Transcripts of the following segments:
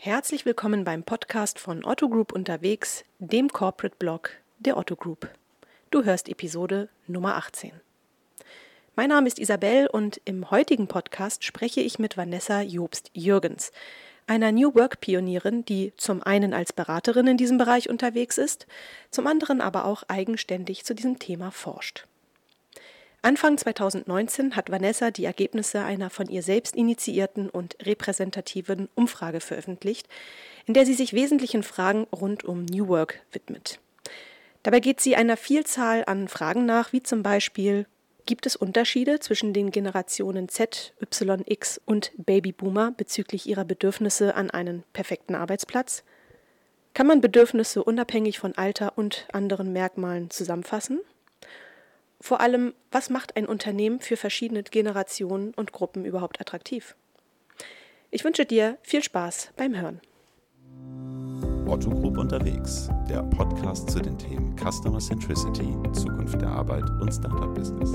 Herzlich willkommen beim Podcast von Otto Group unterwegs, dem Corporate Blog der Otto Group. Du hörst Episode Nummer 18. Mein Name ist Isabel und im heutigen Podcast spreche ich mit Vanessa Jobst-Jürgens, einer New Work-Pionierin, die zum einen als Beraterin in diesem Bereich unterwegs ist, zum anderen aber auch eigenständig zu diesem Thema forscht. Anfang 2019 hat Vanessa die Ergebnisse einer von ihr selbst initiierten und repräsentativen Umfrage veröffentlicht, in der sie sich wesentlichen Fragen rund um New Work widmet. Dabei geht sie einer Vielzahl an Fragen nach, wie zum Beispiel Gibt es Unterschiede zwischen den Generationen Z, Y, X und Babyboomer bezüglich ihrer Bedürfnisse an einen perfekten Arbeitsplatz? Kann man Bedürfnisse unabhängig von Alter und anderen Merkmalen zusammenfassen? Vor allem, was macht ein Unternehmen für verschiedene Generationen und Gruppen überhaupt attraktiv? Ich wünsche dir viel Spaß beim Hören. Otto Group unterwegs, der Podcast zu den Themen Customer Centricity, Zukunft der Arbeit und Startup Business.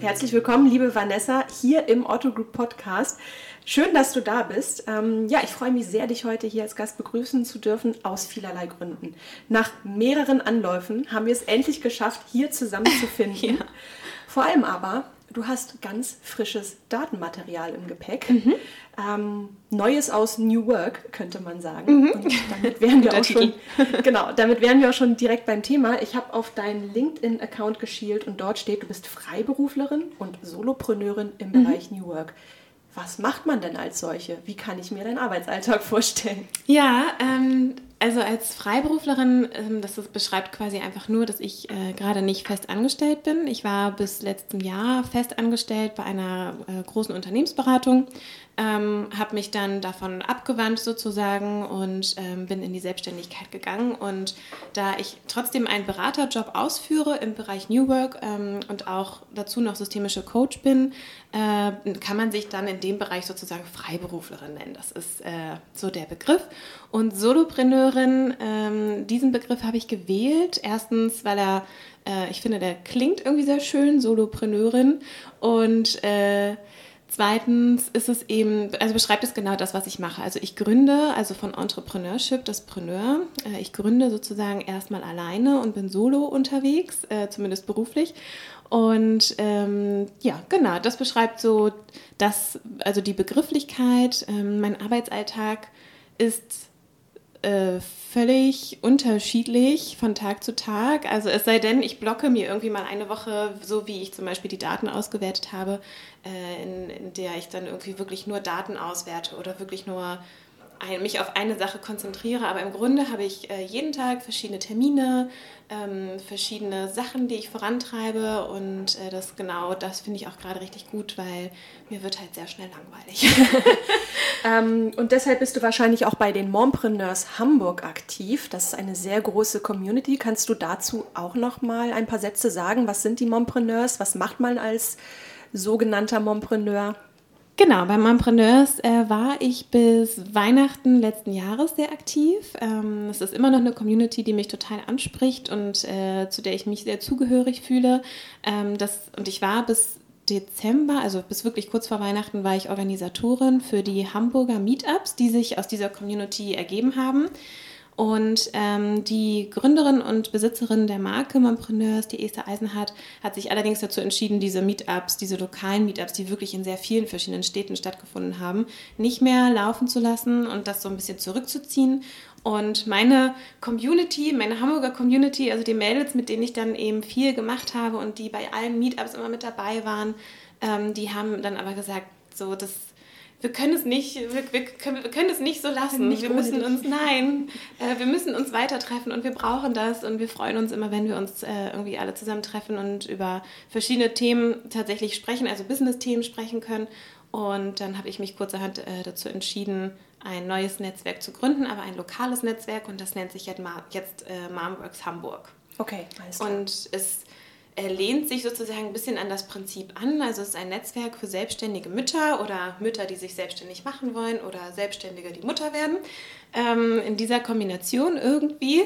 Herzlich willkommen, liebe Vanessa, hier im Otto Group Podcast. Schön, dass du da bist. Ähm, ja, ich freue mich sehr, dich heute hier als Gast begrüßen zu dürfen, aus vielerlei Gründen. Nach mehreren Anläufen haben wir es endlich geschafft, hier zusammenzufinden. ja. Vor allem aber, du hast ganz frisches Datenmaterial im Gepäck. Mhm. Ähm, Neues aus New Work, könnte man sagen. Mhm. Und damit wären wir auch schon, genau, damit wären wir auch schon direkt beim Thema. Ich habe auf deinen LinkedIn-Account geschielt und dort steht, du bist Freiberuflerin und Solopreneurin im mhm. Bereich New Work. Was macht man denn als solche? Wie kann ich mir deinen Arbeitsalltag vorstellen? Ja, ähm, also als Freiberuflerin, ähm, das beschreibt quasi einfach nur, dass ich äh, gerade nicht fest angestellt bin. Ich war bis letztem Jahr fest angestellt bei einer äh, großen Unternehmensberatung, ähm, habe mich dann davon abgewandt sozusagen und ähm, bin in die Selbstständigkeit gegangen. Und da ich trotzdem einen Beraterjob ausführe im Bereich New Work ähm, und auch dazu noch systemische Coach bin, äh, kann man sich dann in dem Bereich sozusagen Freiberuflerin nennen. Das ist äh, so der Begriff. Und Solopreneurin, ähm, diesen Begriff habe ich gewählt. Erstens, weil er, äh, ich finde, der klingt irgendwie sehr schön, Solopreneurin. Und äh, Zweitens ist es eben, also beschreibt es genau das, was ich mache. Also ich gründe, also von Entrepreneurship, das Preneur. Äh, ich gründe sozusagen erstmal alleine und bin solo unterwegs, äh, zumindest beruflich. Und ähm, ja, genau, das beschreibt so das, also die Begrifflichkeit. Ähm, mein Arbeitsalltag ist äh, völlig unterschiedlich von Tag zu Tag. Also es sei denn, ich blocke mir irgendwie mal eine Woche, so wie ich zum Beispiel die Daten ausgewertet habe, äh, in, in der ich dann irgendwie wirklich nur Daten auswerte oder wirklich nur ein, mich auf eine Sache konzentriere. Aber im Grunde habe ich äh, jeden Tag verschiedene Termine, ähm, verschiedene Sachen, die ich vorantreibe. Und äh, das genau, das finde ich auch gerade richtig gut, weil mir wird halt sehr schnell langweilig. ähm, und deshalb bist du wahrscheinlich auch bei den Mompreneurs Hamburg aktiv. Das ist eine sehr große Community. Kannst du dazu auch noch mal ein paar Sätze sagen? Was sind die Mompreneurs? Was macht man als sogenannter Mompreneur? Genau, beim Mompreneurs äh, war ich bis Weihnachten letzten Jahres sehr aktiv. Ähm, es ist immer noch eine Community, die mich total anspricht und äh, zu der ich mich sehr zugehörig fühle. Ähm, das, und ich war bis Dezember, also bis wirklich kurz vor Weihnachten, war ich Organisatorin für die Hamburger Meetups, die sich aus dieser Community ergeben haben. Und ähm, die Gründerin und Besitzerin der Marke Mompreneurs, die Esther Eisenhardt, hat sich allerdings dazu entschieden, diese Meetups, diese lokalen Meetups, die wirklich in sehr vielen verschiedenen Städten stattgefunden haben, nicht mehr laufen zu lassen und das so ein bisschen zurückzuziehen. Und meine Community, meine Hamburger Community, also die Mädels, mit denen ich dann eben viel gemacht habe und die bei allen Meetups immer mit dabei waren, ähm, die haben dann aber gesagt, so das wir können es nicht, wir, wir, können, wir können es nicht so lassen. Nicht wir müssen uns, nein, äh, wir müssen uns weiter treffen und wir brauchen das und wir freuen uns immer, wenn wir uns äh, irgendwie alle zusammentreffen und über verschiedene Themen tatsächlich sprechen, also Business-Themen sprechen können. Und dann habe ich mich kurzerhand äh, dazu entschieden, ein neues Netzwerk zu gründen, aber ein lokales Netzwerk und das nennt sich jetzt, jetzt äh, Momworks Hamburg. Okay, alles klar. Und es lehnt sich sozusagen ein bisschen an das Prinzip an. Also es ist ein Netzwerk für selbstständige Mütter oder Mütter, die sich selbstständig machen wollen oder Selbstständige, die Mutter werden. Ähm, in dieser Kombination irgendwie.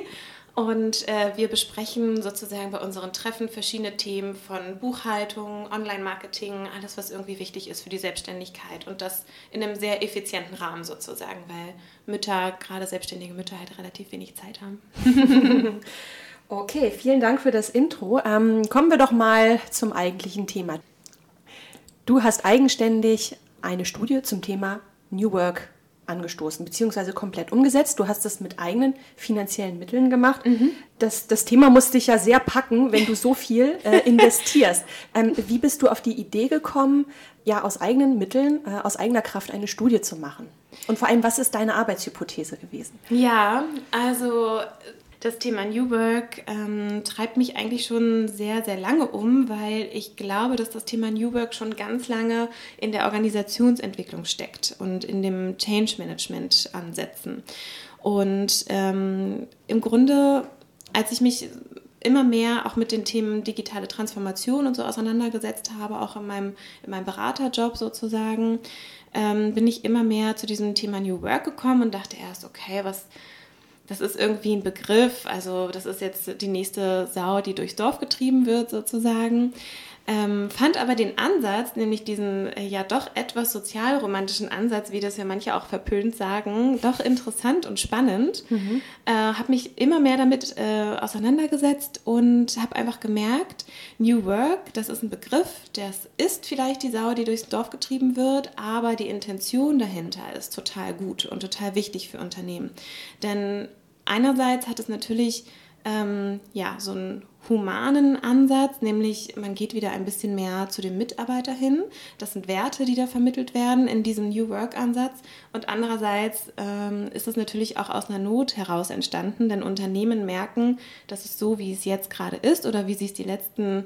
Und äh, wir besprechen sozusagen bei unseren Treffen verschiedene Themen von Buchhaltung, Online-Marketing, alles, was irgendwie wichtig ist für die Selbstständigkeit. Und das in einem sehr effizienten Rahmen sozusagen, weil Mütter, gerade selbstständige Mütter, halt relativ wenig Zeit haben. okay, vielen Dank für das Intro. Ähm, kommen wir doch mal zum eigentlichen Thema. Du hast eigenständig eine Studie zum Thema New Work angestoßen, beziehungsweise komplett umgesetzt. Du hast das mit eigenen finanziellen Mitteln gemacht. Mhm. Das, das Thema muss dich ja sehr packen, wenn du so viel äh, investierst. Ähm, wie bist du auf die Idee gekommen, ja aus eigenen Mitteln, äh, aus eigener Kraft eine Studie zu machen? Und vor allem, was ist deine Arbeitshypothese gewesen? Ja, also das Thema New Work ähm, treibt mich eigentlich schon sehr, sehr lange um, weil ich glaube, dass das Thema New Work schon ganz lange in der Organisationsentwicklung steckt und in dem Change Management Ansätzen. Und ähm, im Grunde, als ich mich immer mehr auch mit den Themen digitale Transformation und so auseinandergesetzt habe, auch in meinem, in meinem Beraterjob sozusagen, ähm, bin ich immer mehr zu diesem Thema New Work gekommen und dachte erst, okay, was das ist irgendwie ein Begriff, also das ist jetzt die nächste Sau, die durchs Dorf getrieben wird sozusagen. Ähm, fand aber den Ansatz, nämlich diesen äh, ja doch etwas sozialromantischen Ansatz, wie das ja manche auch verpönt sagen, doch interessant und spannend. Mhm. Äh, habe mich immer mehr damit äh, auseinandergesetzt und habe einfach gemerkt, New Work, das ist ein Begriff, das ist vielleicht die Sau, die durchs Dorf getrieben wird, aber die Intention dahinter ist total gut und total wichtig für Unternehmen. Denn einerseits hat es natürlich ähm, ja, so einen humanen Ansatz, nämlich man geht wieder ein bisschen mehr zu dem Mitarbeiter hin. Das sind Werte, die da vermittelt werden in diesem New Work-Ansatz. Und andererseits ähm, ist es natürlich auch aus einer Not heraus entstanden, denn Unternehmen merken, dass es so, wie es jetzt gerade ist oder wie sie es die letzten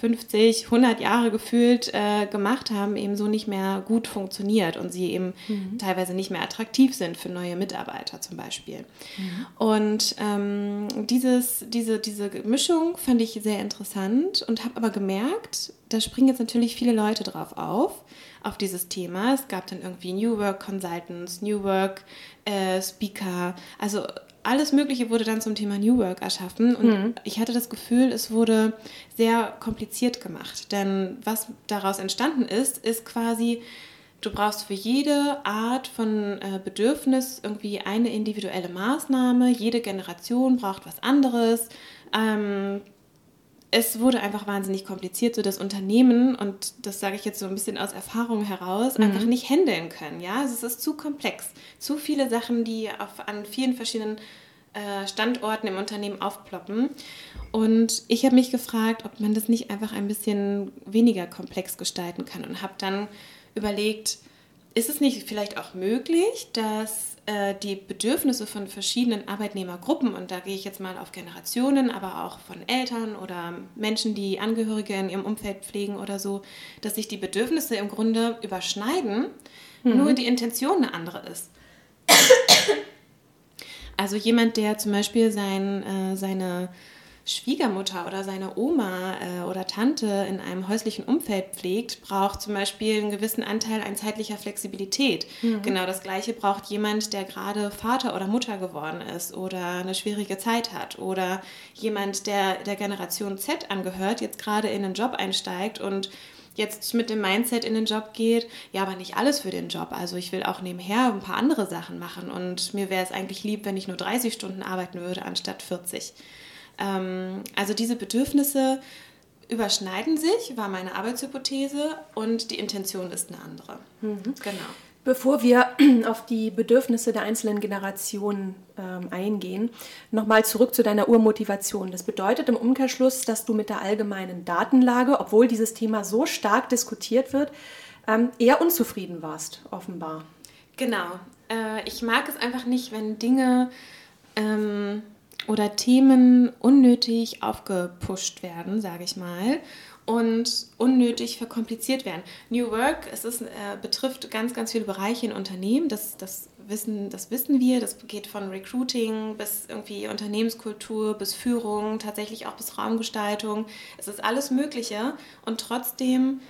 50, 100 Jahre gefühlt äh, gemacht haben, eben so nicht mehr gut funktioniert und sie eben mhm. teilweise nicht mehr attraktiv sind für neue Mitarbeiter zum Beispiel. Mhm. Und ähm, dieses, diese, diese Mischung fand ich sehr interessant und habe aber gemerkt, da springen jetzt natürlich viele Leute drauf auf, auf dieses Thema. Es gab dann irgendwie New Work Consultants, New Work äh, Speaker, also alles Mögliche wurde dann zum Thema New Work erschaffen und mhm. ich hatte das Gefühl, es wurde sehr kompliziert gemacht. Denn was daraus entstanden ist, ist quasi, du brauchst für jede Art von äh, Bedürfnis irgendwie eine individuelle Maßnahme. Jede Generation braucht was anderes. Ähm, es wurde einfach wahnsinnig kompliziert, so dass Unternehmen, und das sage ich jetzt so ein bisschen aus Erfahrung heraus, mhm. einfach nicht handeln können. Ja, also es ist zu komplex. Zu viele Sachen, die auf, an vielen verschiedenen äh, Standorten im Unternehmen aufploppen. Und ich habe mich gefragt, ob man das nicht einfach ein bisschen weniger komplex gestalten kann und habe dann überlegt, ist es nicht vielleicht auch möglich, dass äh, die Bedürfnisse von verschiedenen Arbeitnehmergruppen, und da gehe ich jetzt mal auf Generationen, aber auch von Eltern oder Menschen, die Angehörige in ihrem Umfeld pflegen oder so, dass sich die Bedürfnisse im Grunde überschneiden, mhm. nur die Intention eine andere ist. Also jemand, der zum Beispiel sein, äh, seine Schwiegermutter oder seine Oma äh, oder Tante in einem häuslichen Umfeld pflegt, braucht zum Beispiel einen gewissen Anteil an zeitlicher Flexibilität. Mhm. Genau das Gleiche braucht jemand, der gerade Vater oder Mutter geworden ist oder eine schwierige Zeit hat oder jemand, der der Generation Z angehört, jetzt gerade in einen Job einsteigt und jetzt mit dem Mindset in den Job geht, ja, aber nicht alles für den Job. Also ich will auch nebenher ein paar andere Sachen machen und mir wäre es eigentlich lieb, wenn ich nur 30 Stunden arbeiten würde anstatt 40. Ähm, also diese Bedürfnisse überschneiden sich, war meine Arbeitshypothese und die Intention ist eine andere. Mhm. Genau. Bevor wir auf die Bedürfnisse der einzelnen Generationen ähm, eingehen, nochmal zurück zu deiner Urmotivation. Das bedeutet im Umkehrschluss, dass du mit der allgemeinen Datenlage, obwohl dieses Thema so stark diskutiert wird, ähm, eher unzufrieden warst, offenbar. Genau. Äh, ich mag es einfach nicht, wenn Dinge ähm, oder Themen unnötig aufgepusht werden, sage ich mal, und unnötig verkompliziert werden. New Work, es ist, äh, betrifft ganz, ganz viele Bereiche in Unternehmen. Das, das, wissen, das wissen wir. Das geht von Recruiting bis irgendwie Unternehmenskultur, bis Führung, tatsächlich auch bis Raumgestaltung. Es ist alles Mögliche und trotzdem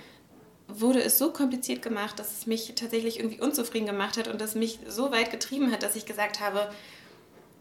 wurde es so kompliziert gemacht, dass es mich tatsächlich irgendwie unzufrieden gemacht hat und das mich so weit getrieben hat, dass ich gesagt habe,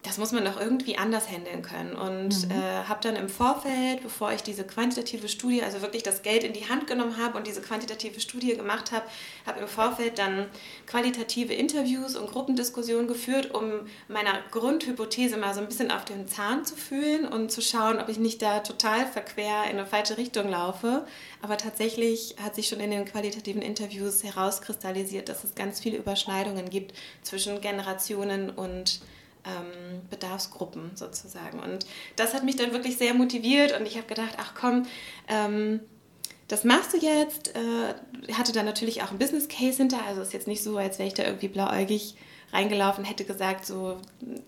das muss man doch irgendwie anders handeln können. Und mhm. äh, habe dann im Vorfeld, bevor ich diese quantitative Studie, also wirklich das Geld in die Hand genommen habe und diese quantitative Studie gemacht habe, habe im Vorfeld dann qualitative Interviews und Gruppendiskussionen geführt, um meiner Grundhypothese mal so ein bisschen auf den Zahn zu fühlen und zu schauen, ob ich nicht da total verquer in eine falsche Richtung laufe. Aber tatsächlich hat sich schon in den qualitativen Interviews herauskristallisiert, dass es ganz viele Überschneidungen gibt zwischen Generationen und ähm, Bedarfsgruppen sozusagen. Und das hat mich dann wirklich sehr motiviert und ich habe gedacht, ach komm, ähm, das machst du jetzt. Äh, hatte dann natürlich auch ein Business Case hinter, also ist jetzt nicht so, als wäre ich da irgendwie blauäugig reingelaufen, hätte gesagt, so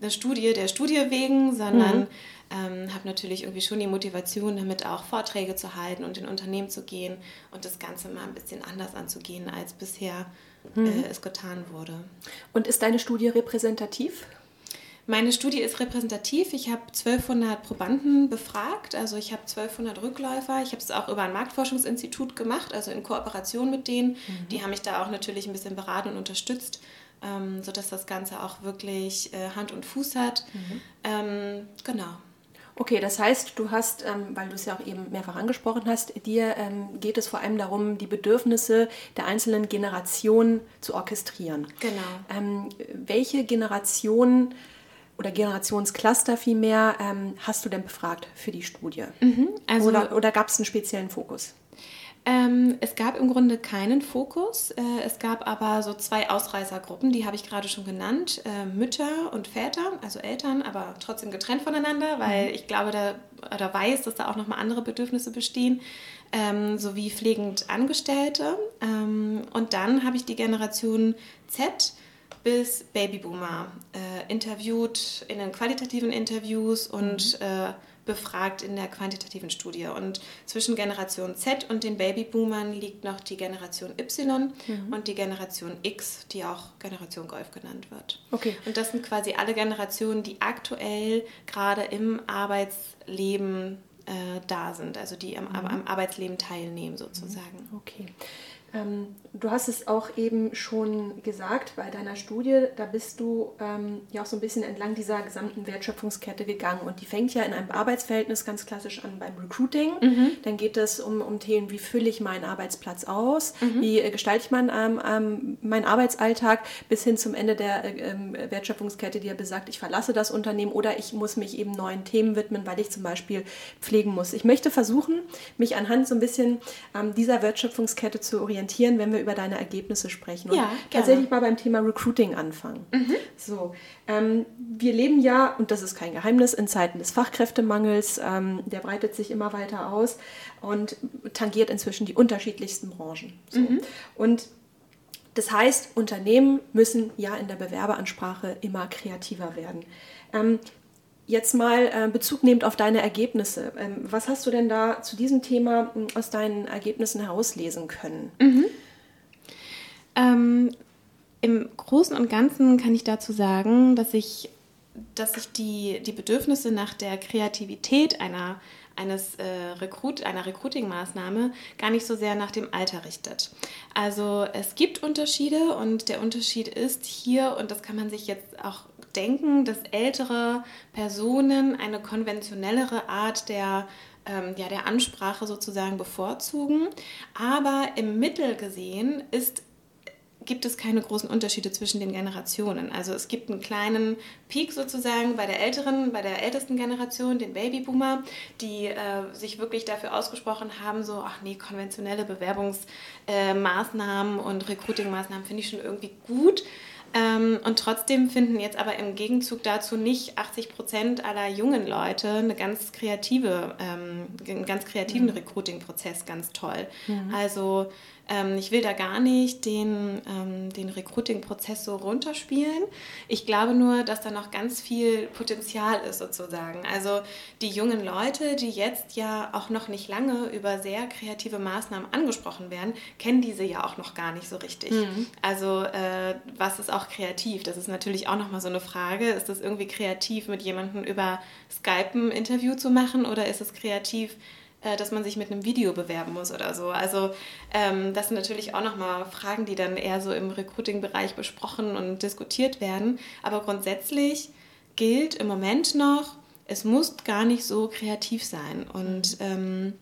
eine Studie der Studie wegen, sondern mhm. ähm, habe natürlich irgendwie schon die Motivation, damit auch Vorträge zu halten und in Unternehmen zu gehen und das Ganze mal ein bisschen anders anzugehen, als bisher mhm. äh, es getan wurde. Und ist deine Studie repräsentativ? Meine Studie ist repräsentativ. Ich habe 1200 Probanden befragt, also ich habe 1200 Rückläufer. Ich habe es auch über ein Marktforschungsinstitut gemacht, also in Kooperation mit denen. Mhm. Die haben mich da auch natürlich ein bisschen beraten und unterstützt, ähm, sodass das Ganze auch wirklich äh, Hand und Fuß hat. Mhm. Ähm, genau. Okay, das heißt, du hast, ähm, weil du es ja auch eben mehrfach angesprochen hast, dir ähm, geht es vor allem darum, die Bedürfnisse der einzelnen Generationen zu orchestrieren. Genau. Ähm, welche Generation oder Generationscluster vielmehr ähm, hast du denn befragt für die Studie? Mhm, also oder oder gab es einen speziellen Fokus? Ähm, es gab im Grunde keinen Fokus. Äh, es gab aber so zwei Ausreißergruppen, die habe ich gerade schon genannt. Äh, Mütter und Väter, also Eltern, aber trotzdem getrennt voneinander, weil mhm. ich glaube da, oder weiß, dass da auch nochmal andere Bedürfnisse bestehen, ähm, sowie pflegend Angestellte. Ähm, und dann habe ich die Generation Z bis Babyboomer äh, interviewt in den qualitativen Interviews und mhm. äh, befragt in der quantitativen Studie. Und zwischen Generation Z und den Babyboomern liegt noch die Generation Y mhm. und die Generation X, die auch Generation Golf genannt wird. Okay. Und das sind quasi alle Generationen, die aktuell gerade im Arbeitsleben äh, da sind, also die am, mhm. am Arbeitsleben teilnehmen sozusagen. Okay. Ähm, du hast es auch eben schon gesagt bei deiner Studie, da bist du ähm, ja auch so ein bisschen entlang dieser gesamten Wertschöpfungskette gegangen und die fängt ja in einem Arbeitsverhältnis ganz klassisch an beim Recruiting. Mhm. Dann geht es um, um Themen, wie fülle ich meinen Arbeitsplatz aus, mhm. wie äh, gestalte ich mein, ähm, ähm, meinen Arbeitsalltag bis hin zum Ende der äh, ähm, Wertschöpfungskette, die ja besagt, ich verlasse das Unternehmen oder ich muss mich eben neuen Themen widmen, weil ich zum Beispiel pflegen muss. Ich möchte versuchen, mich anhand so ein bisschen ähm, dieser Wertschöpfungskette zu orientieren orientieren, wenn wir über deine Ergebnisse sprechen. Und ja, tatsächlich mal beim Thema Recruiting anfangen. Mhm. So, ähm, wir leben ja, und das ist kein Geheimnis, in Zeiten des Fachkräftemangels. Ähm, der breitet sich immer weiter aus und tangiert inzwischen die unterschiedlichsten Branchen. So. Mhm. Und das heißt, Unternehmen müssen ja in der Bewerberansprache immer kreativer werden. Ähm, Jetzt mal äh, Bezug nehmend auf deine Ergebnisse. Ähm, was hast du denn da zu diesem Thema hm, aus deinen Ergebnissen herauslesen können? Mhm. Ähm, Im Großen und Ganzen kann ich dazu sagen, dass ich, dass sich die, die Bedürfnisse nach der Kreativität einer eines äh, Recruit, einer Recruiting-Maßnahme gar nicht so sehr nach dem Alter richtet. Also es gibt Unterschiede und der Unterschied ist hier, und das kann man sich jetzt auch denken, dass ältere Personen eine konventionellere Art der ähm, ja, der Ansprache sozusagen bevorzugen. Aber im Mittel gesehen ist gibt es keine großen Unterschiede zwischen den Generationen. Also es gibt einen kleinen Peak sozusagen bei der älteren, bei der ältesten Generation, den Babyboomer, die äh, sich wirklich dafür ausgesprochen haben, so, ach nee, konventionelle Bewerbungsmaßnahmen äh, und Recruiting-Maßnahmen finde ich schon irgendwie gut. Ähm, und trotzdem finden jetzt aber im Gegenzug dazu nicht 80 Prozent aller jungen Leute eine ganz kreative, ähm, einen ganz kreativen mhm. Recruiting-Prozess ganz toll. Mhm. Also ähm, ich will da gar nicht den, ähm, den Recruiting-Prozess so runterspielen. Ich glaube nur, dass da noch ganz viel Potenzial ist sozusagen. Also die jungen Leute, die jetzt ja auch noch nicht lange über sehr kreative Maßnahmen angesprochen werden, kennen diese ja auch noch gar nicht so richtig. Mhm. Also äh, was ist auch kreativ? Das ist natürlich auch nochmal so eine Frage. Ist es irgendwie kreativ, mit jemandem über Skype ein Interview zu machen oder ist es kreativ, dass man sich mit einem Video bewerben muss oder so. Also ähm, das sind natürlich auch nochmal Fragen, die dann eher so im Recruiting-Bereich besprochen und diskutiert werden. Aber grundsätzlich gilt im Moment noch, es muss gar nicht so kreativ sein. Und ähm,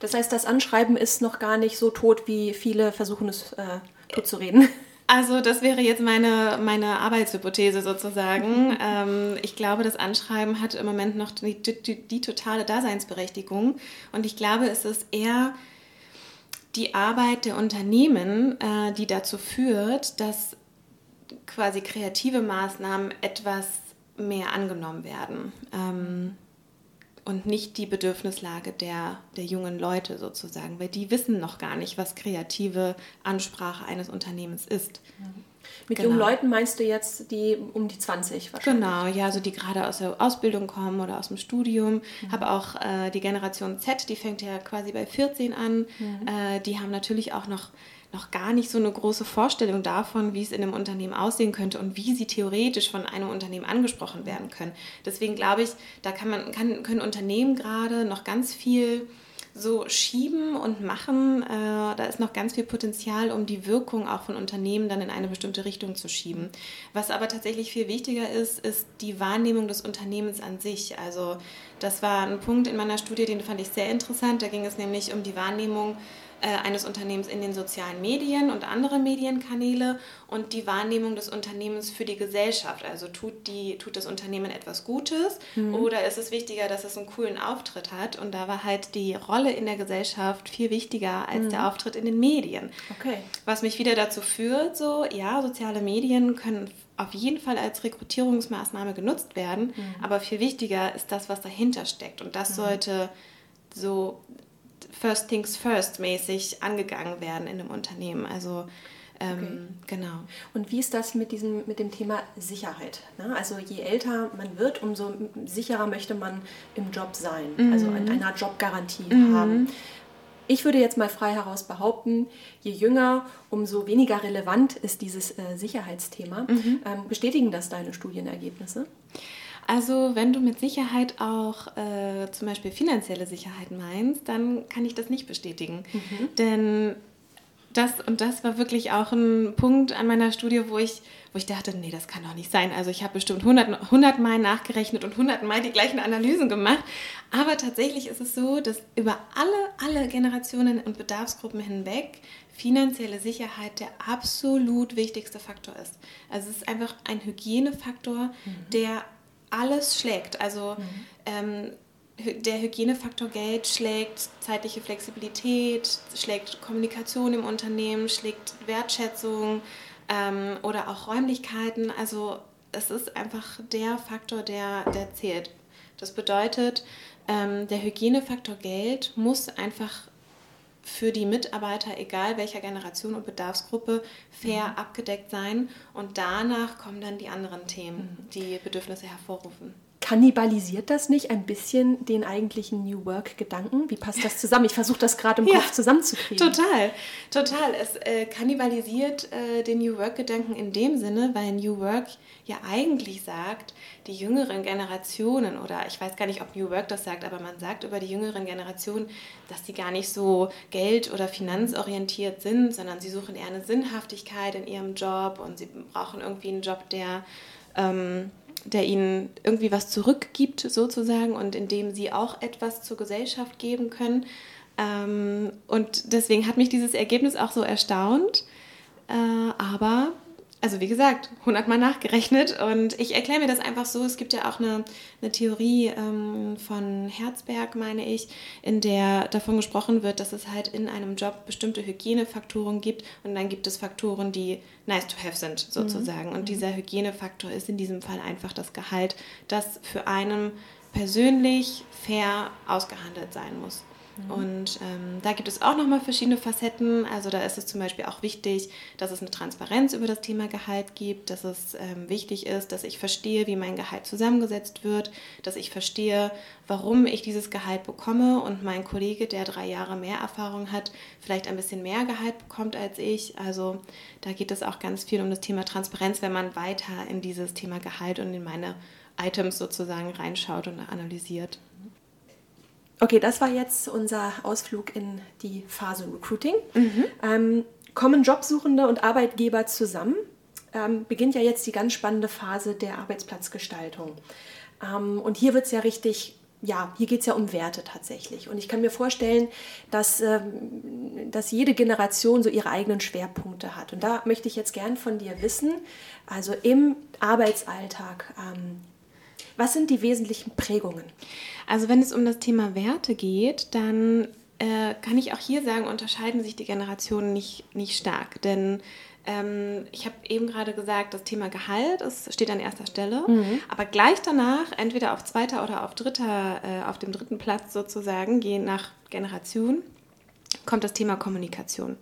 das heißt, das Anschreiben ist noch gar nicht so tot, wie viele versuchen es äh, tot zu reden. Also das wäre jetzt meine, meine Arbeitshypothese sozusagen. ähm, ich glaube, das Anschreiben hat im Moment noch die, die, die, totale Daseinsberechtigung. Und ich glaube, es ist eher die Arbeit der Unternehmen, äh, die dazu führt, dass quasi kreative Maßnahmen etwas mehr angenommen werden. Ähm, und nicht die Bedürfnislage der, der jungen Leute sozusagen, weil die wissen noch gar nicht, was kreative Ansprache eines Unternehmens ist. Mit genau. jungen Leuten meinst du jetzt die um die 20 wahrscheinlich? Genau, ja, also die gerade aus der Ausbildung kommen oder aus dem Studium. Mhm. Habe auch äh, die Generation Z, die fängt ja quasi bei 14 an. Mhm. Äh, die haben natürlich auch noch noch gar nicht so eine große Vorstellung davon, wie es in einem Unternehmen aussehen könnte und wie sie theoretisch von einem Unternehmen angesprochen werden können. Deswegen glaube ich, da kann man, kann, können Unternehmen gerade noch ganz viel so schieben und machen. Äh, da ist noch ganz viel Potenzial, um die Wirkung auch von Unternehmen dann in eine bestimmte Richtung zu schieben. Was aber tatsächlich viel wichtiger ist, ist die Wahrnehmung des Unternehmens an sich. Also das war ein Punkt in meiner Studie, den fand ich sehr interessant. Da ging es nämlich um die Wahrnehmung eines Unternehmens in den sozialen Medien und andere Medienkanäle und die Wahrnehmung des Unternehmens für die Gesellschaft. Also tut, die, tut das Unternehmen etwas Gutes mhm. oder ist es wichtiger, dass es einen coolen Auftritt hat? Und da war halt die Rolle in der Gesellschaft viel wichtiger als mhm. der Auftritt in den Medien. Okay. Was mich wieder dazu führt, so, ja, soziale Medien können auf jeden Fall als Rekrutierungsmaßnahme genutzt werden, mhm. aber viel wichtiger ist das, was dahinter steckt. Und das mhm. sollte so First Things First mäßig angegangen werden in einem Unternehmen. Also ähm, okay. genau. Und wie ist das mit diesem mit dem Thema Sicherheit? Ne? Also je älter man wird, umso sicherer möchte man im Job sein, mhm. also an einer Jobgarantie mhm. haben. Ich würde jetzt mal frei heraus behaupten, je jünger, umso weniger relevant ist dieses äh, Sicherheitsthema. Mhm. Ähm, bestätigen das deine Studienergebnisse? Also wenn du mit Sicherheit auch äh, zum Beispiel finanzielle Sicherheit meinst, dann kann ich das nicht bestätigen. Mhm. Denn das und das war wirklich auch ein Punkt an meiner Studie, wo ich, wo ich dachte, nee, das kann doch nicht sein. Also ich habe bestimmt 100, 100 Mal nachgerechnet und 100 Mal die gleichen Analysen gemacht. Aber tatsächlich ist es so, dass über alle, alle Generationen und Bedarfsgruppen hinweg finanzielle Sicherheit der absolut wichtigste Faktor ist. Also es ist einfach ein Hygienefaktor, mhm. der alles schlägt. Also mhm. ähm, der Hygienefaktor Geld schlägt zeitliche Flexibilität, schlägt Kommunikation im Unternehmen, schlägt Wertschätzung ähm, oder auch Räumlichkeiten. Also es ist einfach der Faktor, der, der zählt. Das bedeutet, ähm, der Hygienefaktor Geld muss einfach für die Mitarbeiter, egal welcher Generation und Bedarfsgruppe, fair mhm. abgedeckt sein. Und danach kommen dann die anderen Themen, mhm. die Bedürfnisse hervorrufen. Kannibalisiert das nicht ein bisschen den eigentlichen New Work-Gedanken? Wie passt das zusammen? Ich versuche das gerade im ja, Kopf zusammenzukriegen. Total, total. Es äh, kannibalisiert äh, den New Work-Gedanken in dem Sinne, weil New Work ja eigentlich sagt, die jüngeren Generationen, oder ich weiß gar nicht, ob New Work das sagt, aber man sagt über die jüngeren Generationen, dass die gar nicht so geld- oder finanzorientiert sind, sondern sie suchen eher eine Sinnhaftigkeit in ihrem Job und sie brauchen irgendwie einen Job, der... Ähm, der ihnen irgendwie was zurückgibt sozusagen und in dem sie auch etwas zur Gesellschaft geben können. Ähm, und deswegen hat mich dieses Ergebnis auch so erstaunt. Äh, aber also wie gesagt, hundertmal nachgerechnet und ich erkläre mir das einfach so. Es gibt ja auch eine, eine Theorie ähm, von Herzberg, meine ich, in der davon gesprochen wird, dass es halt in einem Job bestimmte Hygienefaktoren gibt und dann gibt es Faktoren, die nice to have sind sozusagen. Mhm. Und dieser Hygienefaktor ist in diesem Fall einfach das Gehalt, das für einen persönlich fair ausgehandelt sein muss. Mhm. Und ähm, da gibt es auch nochmal verschiedene Facetten. Also da ist es zum Beispiel auch wichtig, dass es eine Transparenz über das Thema Gehalt gibt, dass es ähm, wichtig ist, dass ich verstehe, wie mein Gehalt zusammengesetzt wird, dass ich verstehe, warum ich dieses Gehalt bekomme und mein Kollege, der drei Jahre mehr Erfahrung hat, vielleicht ein bisschen mehr Gehalt bekommt als ich. Also da geht es auch ganz viel um das Thema Transparenz, wenn man weiter in dieses Thema Gehalt und in meine Items sozusagen reinschaut und analysiert. Okay, das war jetzt unser Ausflug in die Phase Recruiting. Mhm. Ähm, kommen Jobsuchende und Arbeitgeber zusammen? ähm, beginnt ja jetzt die ganz spannende Phase der Arbeitsplatzgestaltung. Ähm, und hier wird es ja richtig ja, hier geht es ja um Werte tatsächlich. Und ich kann mir vorstellen, dass, ähm, dass jede Generation so ihre eigenen Schwerpunkte hat. Und da möchte ich jetzt gern von dir wissen, also im Arbeitsalltag, ähm, was sind die wesentlichen Prägungen? Also wenn es um das Thema Werte geht, dann äh, kann ich auch hier sagen, unterscheiden sich die Generationen nicht, nicht stark. Denn ähm, ich habe eben gerade gesagt, das Thema Gehalt ist, steht an erster Stelle, mhm. aber gleich danach, entweder auf zweiter oder auf dritter, äh, auf dem dritten Platz sozusagen, je nach Generation, kommt das Thema Kommunikation.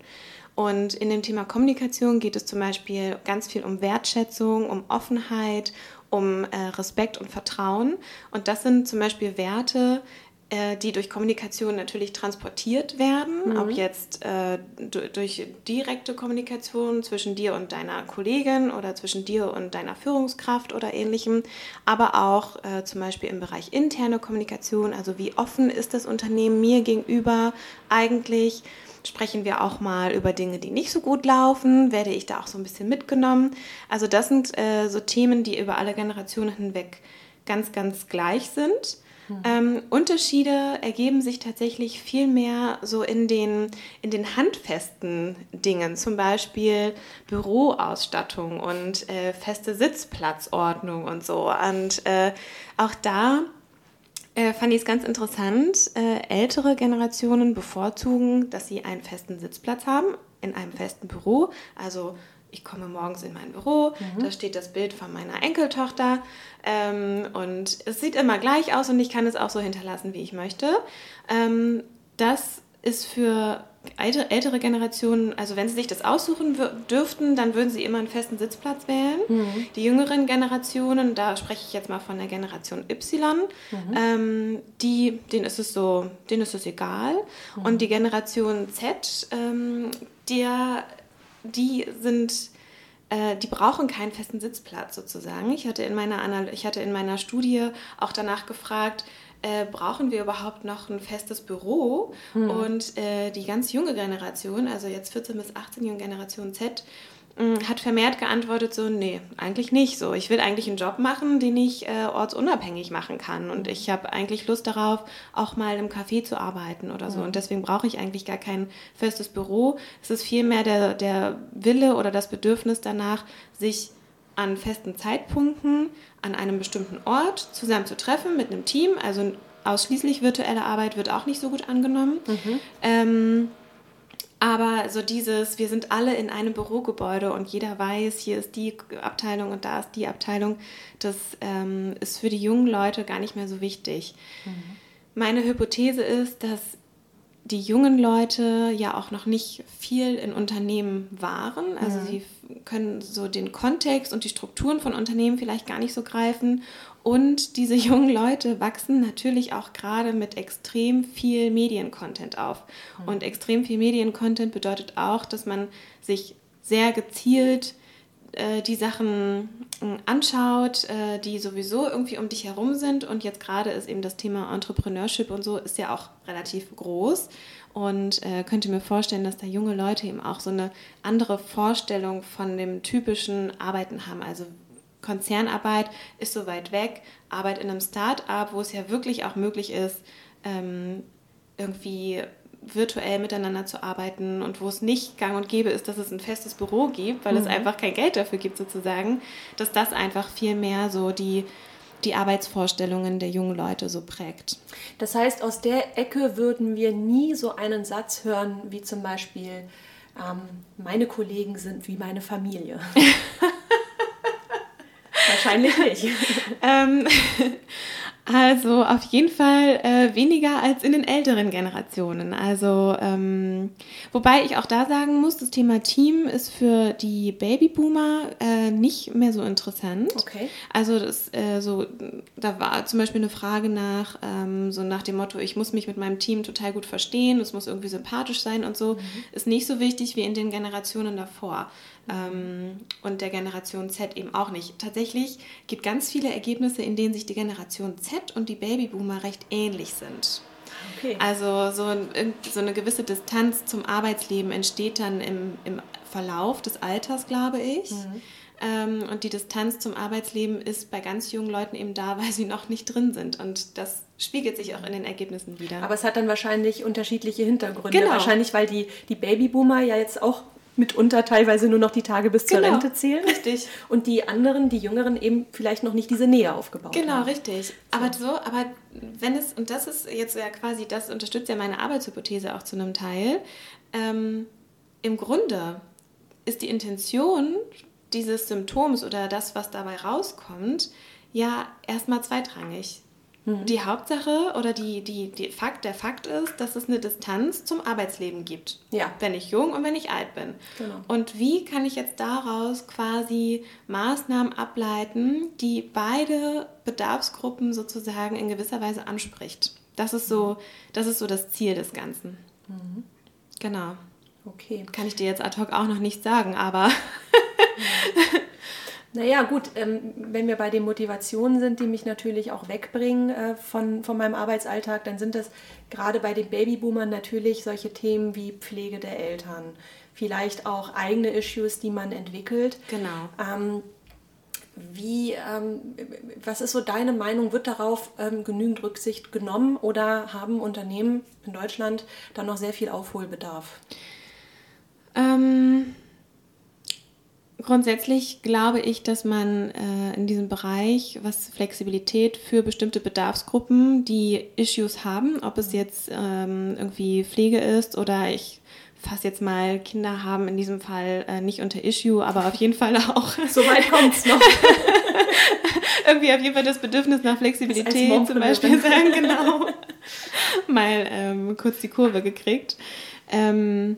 Und in dem Thema Kommunikation geht es zum Beispiel ganz viel um Wertschätzung, um Offenheit, um äh, Respekt und Vertrauen. Und das sind zum Beispiel Werte, äh, die durch Kommunikation natürlich transportiert werden, mhm. ob jetzt äh, durch direkte Kommunikation zwischen dir und deiner Kollegin oder zwischen dir und deiner Führungskraft oder ähnlichem, aber auch äh, zum Beispiel im Bereich interne Kommunikation, also wie offen ist das Unternehmen mir gegenüber eigentlich, sprechen wir auch mal über Dinge, die nicht so gut laufen, werde ich da auch so ein bisschen mitgenommen. Also das sind äh, so Themen, die über alle Generationen hinweg ganz, ganz gleich sind. Mhm. Ähm, Unterschiede ergeben sich tatsächlich viel mehr so in den, in den handfesten Dingen, zum Beispiel Büroausstattung und äh, feste Sitzplatzordnung und so. Und äh, auch da äh, fand ich es ganz interessant. Äh, ältere Generationen bevorzugen, dass sie einen festen Sitzplatz haben in einem festen Büro. Also ich komme morgens in mein Büro, mhm. da steht das Bild von meiner Enkeltochter ähm, und es sieht immer gleich aus und ich kann es auch so hinterlassen, wie ich möchte. Ähm, das ist für ältere Generationen, also wenn sie sich das aussuchen dürften, dann würden sie immer einen festen Sitzplatz wählen. Mhm. Die jüngeren Generationen, da spreche ich jetzt mal von der Generation Y, mhm. ähm, die, denen ist es so, denen ist es egal. Mhm. Und die Generation Z, ähm, der die sind, äh, die brauchen keinen festen Sitzplatz sozusagen. Ich hatte in meiner, ich hatte in meiner Studie auch danach gefragt, äh, brauchen wir überhaupt noch ein festes Büro? Hm. Und äh, die ganz junge Generation, also jetzt 14 bis 18 junge Generation Z, Mm, hat vermehrt geantwortet so, nee, eigentlich nicht so. Ich will eigentlich einen Job machen, den ich äh, ortsunabhängig machen kann. Und ich habe eigentlich Lust darauf, auch mal im Café zu arbeiten oder so. Und deswegen brauche ich eigentlich gar kein festes Büro. Es ist vielmehr der, der Wille oder das Bedürfnis danach, sich an festen Zeitpunkten an einem bestimmten Ort zusammen zu treffen mit einem Team. Also ausschließlich virtuelle Arbeit wird auch nicht so gut angenommen. Mhm. Ähm, aber so dieses, wir sind alle in einem Bürogebäude und jeder weiß, hier ist die Abteilung und da ist die Abteilung, das ähm, ist für die jungen Leute gar nicht mehr so wichtig. Mhm. Meine Hypothese ist, dass die jungen Leute ja auch noch nicht viel in Unternehmen waren. Also mhm. sie können so den Kontext und die Strukturen von Unternehmen vielleicht gar nicht so greifen und diese jungen Leute wachsen natürlich auch gerade mit extrem viel Mediencontent auf. Mhm. Und extrem viel Mediencontent bedeutet auch, dass man sich sehr gezielt äh, die Sachen äh, anschaut, äh, die sowieso irgendwie um dich herum sind. Und jetzt gerade ist eben das Thema Entrepreneurship und so ist ja auch relativ groß. Und äh, könnte mir vorstellen, dass da junge Leute eben auch so eine andere Vorstellung von dem typischen Arbeiten haben. Also Konzernarbeit ist so weit weg. Arbeit in einem Start-up, wo es ja wirklich auch möglich ist, ähm, irgendwie virtuell miteinander zu arbeiten und wo es nicht gang und gäbe ist, dass es ein festes Büro gibt, weil mhm. es einfach kein Geld dafür gibt sozusagen, dass das einfach viel mehr so die, die Arbeitsvorstellungen der jungen Leute so prägt. Das heißt, aus der Ecke würden wir nie so einen Satz hören, wie zum Beispiel, ähm, meine Kollegen sind wie meine Familie. Wahrscheinlich nicht. ähm, also auf jeden Fall äh, weniger als in den älteren Generationen. Also ähm, wobei ich auch da sagen muss, das Thema Team ist für die Babyboomer äh, nicht mehr so interessant. Okay. Also das, äh, so, da war zum Beispiel eine Frage nach ähm, so nach dem Motto, ich muss mich mit meinem Team total gut verstehen, es muss irgendwie sympathisch sein und so, mhm. ist nicht so wichtig wie in den Generationen davor ähm, und der Generation Z eben auch nicht. Tatsächlich gibt ganz viele Ergebnisse, in denen sich die Generation Z und die Babyboomer recht ähnlich sind. Okay. Also so, ein, so, eine gewisse Distanz zum Arbeitsleben entsteht dann im, im Verlauf des Alters, glaube ich. Mhm. Ähm, und die Distanz zum Arbeitsleben ist bei ganz jungen Leuten eben da, weil sie noch nicht drin sind. Und das spiegelt sich auch in den Ergebnissen wieder. Aber es hat dann wahrscheinlich unterschiedliche Hintergründe. Genau. Wahrscheinlich, weil die, die Babyboomer ja jetzt auch mitunter teilweise nur noch die Tage bis zur genau, Rente zählen. Richtig. Und die anderen, die Jüngeren, eben vielleicht noch nicht diese Nähe aufgebaut genau, haben. Genau, richtig. Aber so, aber wenn es, und das ist jetzt ja quasi, das unterstützt ja meine Arbeitshypothese auch zu einem Teil, ähm, im Grunde ist die Intention dieses Symptoms oder das, was dabei rauskommt, ja erstmal zweitrangig. Mhm. Die Hauptsache oder die, die, die Fakt, der Fakt ist, dass es eine Distanz zum Arbeitsleben gibt. Ja. Wenn ich jung und wenn ich alt bin. Genau. Und wie kann ich jetzt daraus quasi Maßnahmen ableiten, die beide Bedarfsgruppen sozusagen in gewisser Weise anspricht? Das ist so, das, ist so das Ziel des Ganzen. Mhm. Genau. Okay. Kann ich dir jetzt ad hoc auch noch nicht sagen, aber. Naja, gut, ähm, wenn wir bei den Motivationen sind, die mich natürlich auch wegbringen äh, von, von meinem Arbeitsalltag, dann sind das gerade bei den Babyboomern natürlich solche Themen wie Pflege der Eltern, vielleicht auch eigene Issues, die man entwickelt. Genau. Ähm, wie, ähm, was ist so deine Meinung? Wird darauf ähm, genügend Rücksicht genommen oder haben Unternehmen in Deutschland da noch sehr viel Aufholbedarf? Ähm, Grundsätzlich glaube ich, dass man äh, in diesem Bereich, was Flexibilität für bestimmte Bedarfsgruppen, die Issues haben, ob es jetzt ähm, irgendwie Pflege ist oder ich fasse jetzt mal Kinder haben in diesem Fall äh, nicht unter Issue, aber auf jeden Fall auch. So weit kommt es noch. irgendwie auf jeden Fall das Bedürfnis nach Flexibilität zum Beispiel sagen, genau. mal ähm, kurz die Kurve gekriegt. Ähm,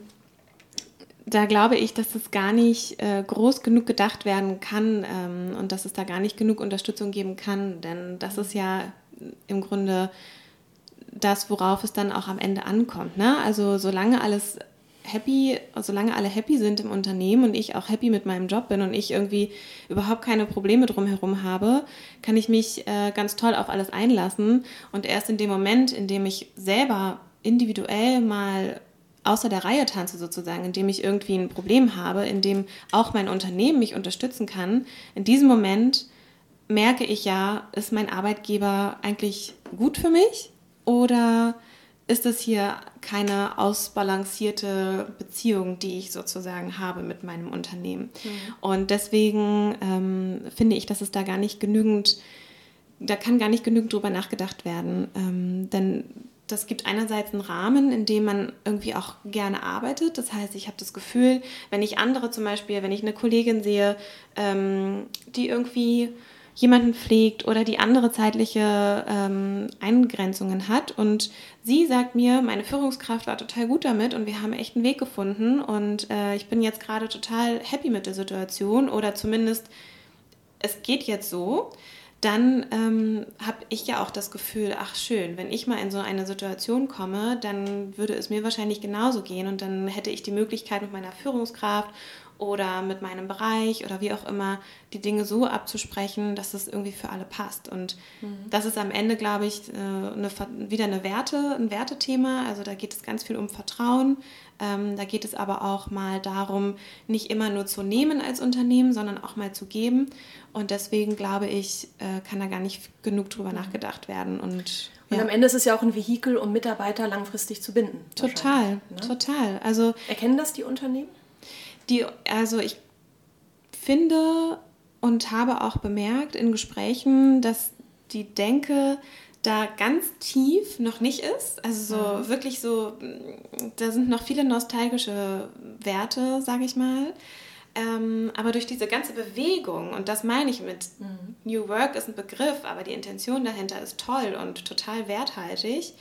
da glaube ich, dass es gar nicht äh, groß genug gedacht werden kann ähm, und dass es da gar nicht genug Unterstützung geben kann, denn das ist ja im Grunde das, worauf es dann auch am Ende ankommt. Ne? Also solange alles happy, solange alle happy sind im Unternehmen und ich auch happy mit meinem Job bin und ich irgendwie überhaupt keine Probleme drumherum habe, kann ich mich äh, ganz toll auf alles einlassen. Und erst in dem Moment, in dem ich selber individuell mal außer der Reihe tanze sozusagen, indem ich irgendwie ein Problem habe, in dem auch mein Unternehmen mich unterstützen kann, in diesem Moment merke ich ja, ist mein Arbeitgeber eigentlich gut für mich oder ist es hier keine ausbalancierte Beziehung, die ich sozusagen habe mit meinem Unternehmen. Mhm. Und deswegen ähm, finde ich, dass es da gar nicht genügend, da kann gar nicht genügend drüber nachgedacht werden. Ähm, denn das gibt einerseits einen Rahmen, in dem man irgendwie auch gerne arbeitet. Das heißt, ich habe das Gefühl, wenn ich andere zum Beispiel, wenn ich eine Kollegin sehe, ähm, die irgendwie jemanden pflegt oder die andere zeitliche ähm, Eingrenzungen hat und sie sagt mir, meine Führungskraft war total gut damit und wir haben echt einen Weg gefunden und äh, ich bin jetzt gerade total happy mit der Situation oder zumindest es geht jetzt so, dann ähm, habe ich ja auch das Gefühl, ach schön, wenn ich mal in so eine Situation komme, dann würde es mir wahrscheinlich genauso gehen und dann hätte ich die Möglichkeit mit meiner Führungskraft oder mit meinem Bereich oder wie auch immer die Dinge so abzusprechen, dass es irgendwie für alle passt. Und mhm. das ist am Ende, glaube ich, äh, eine, wieder eine Werte, ein Wertethema. Also da geht es ganz viel um Vertrauen. Ähm, da geht es aber auch mal darum, nicht immer nur zu nehmen als Unternehmen, sondern auch mal zu geben. Und deswegen glaube ich, äh, kann da gar nicht genug drüber nachgedacht werden. Und, ja. und am Ende ist es ja auch ein Vehikel, um Mitarbeiter langfristig zu binden. Total, ne? total. Also, Erkennen das die Unternehmen? Die, also ich finde und habe auch bemerkt in Gesprächen, dass die Denke da ganz tief noch nicht ist. Also so mhm. wirklich so, da sind noch viele nostalgische Werte, sage ich mal. Ähm, aber durch diese ganze Bewegung, und das meine ich mit mhm. New Work ist ein Begriff, aber die Intention dahinter ist toll und total werthaltig.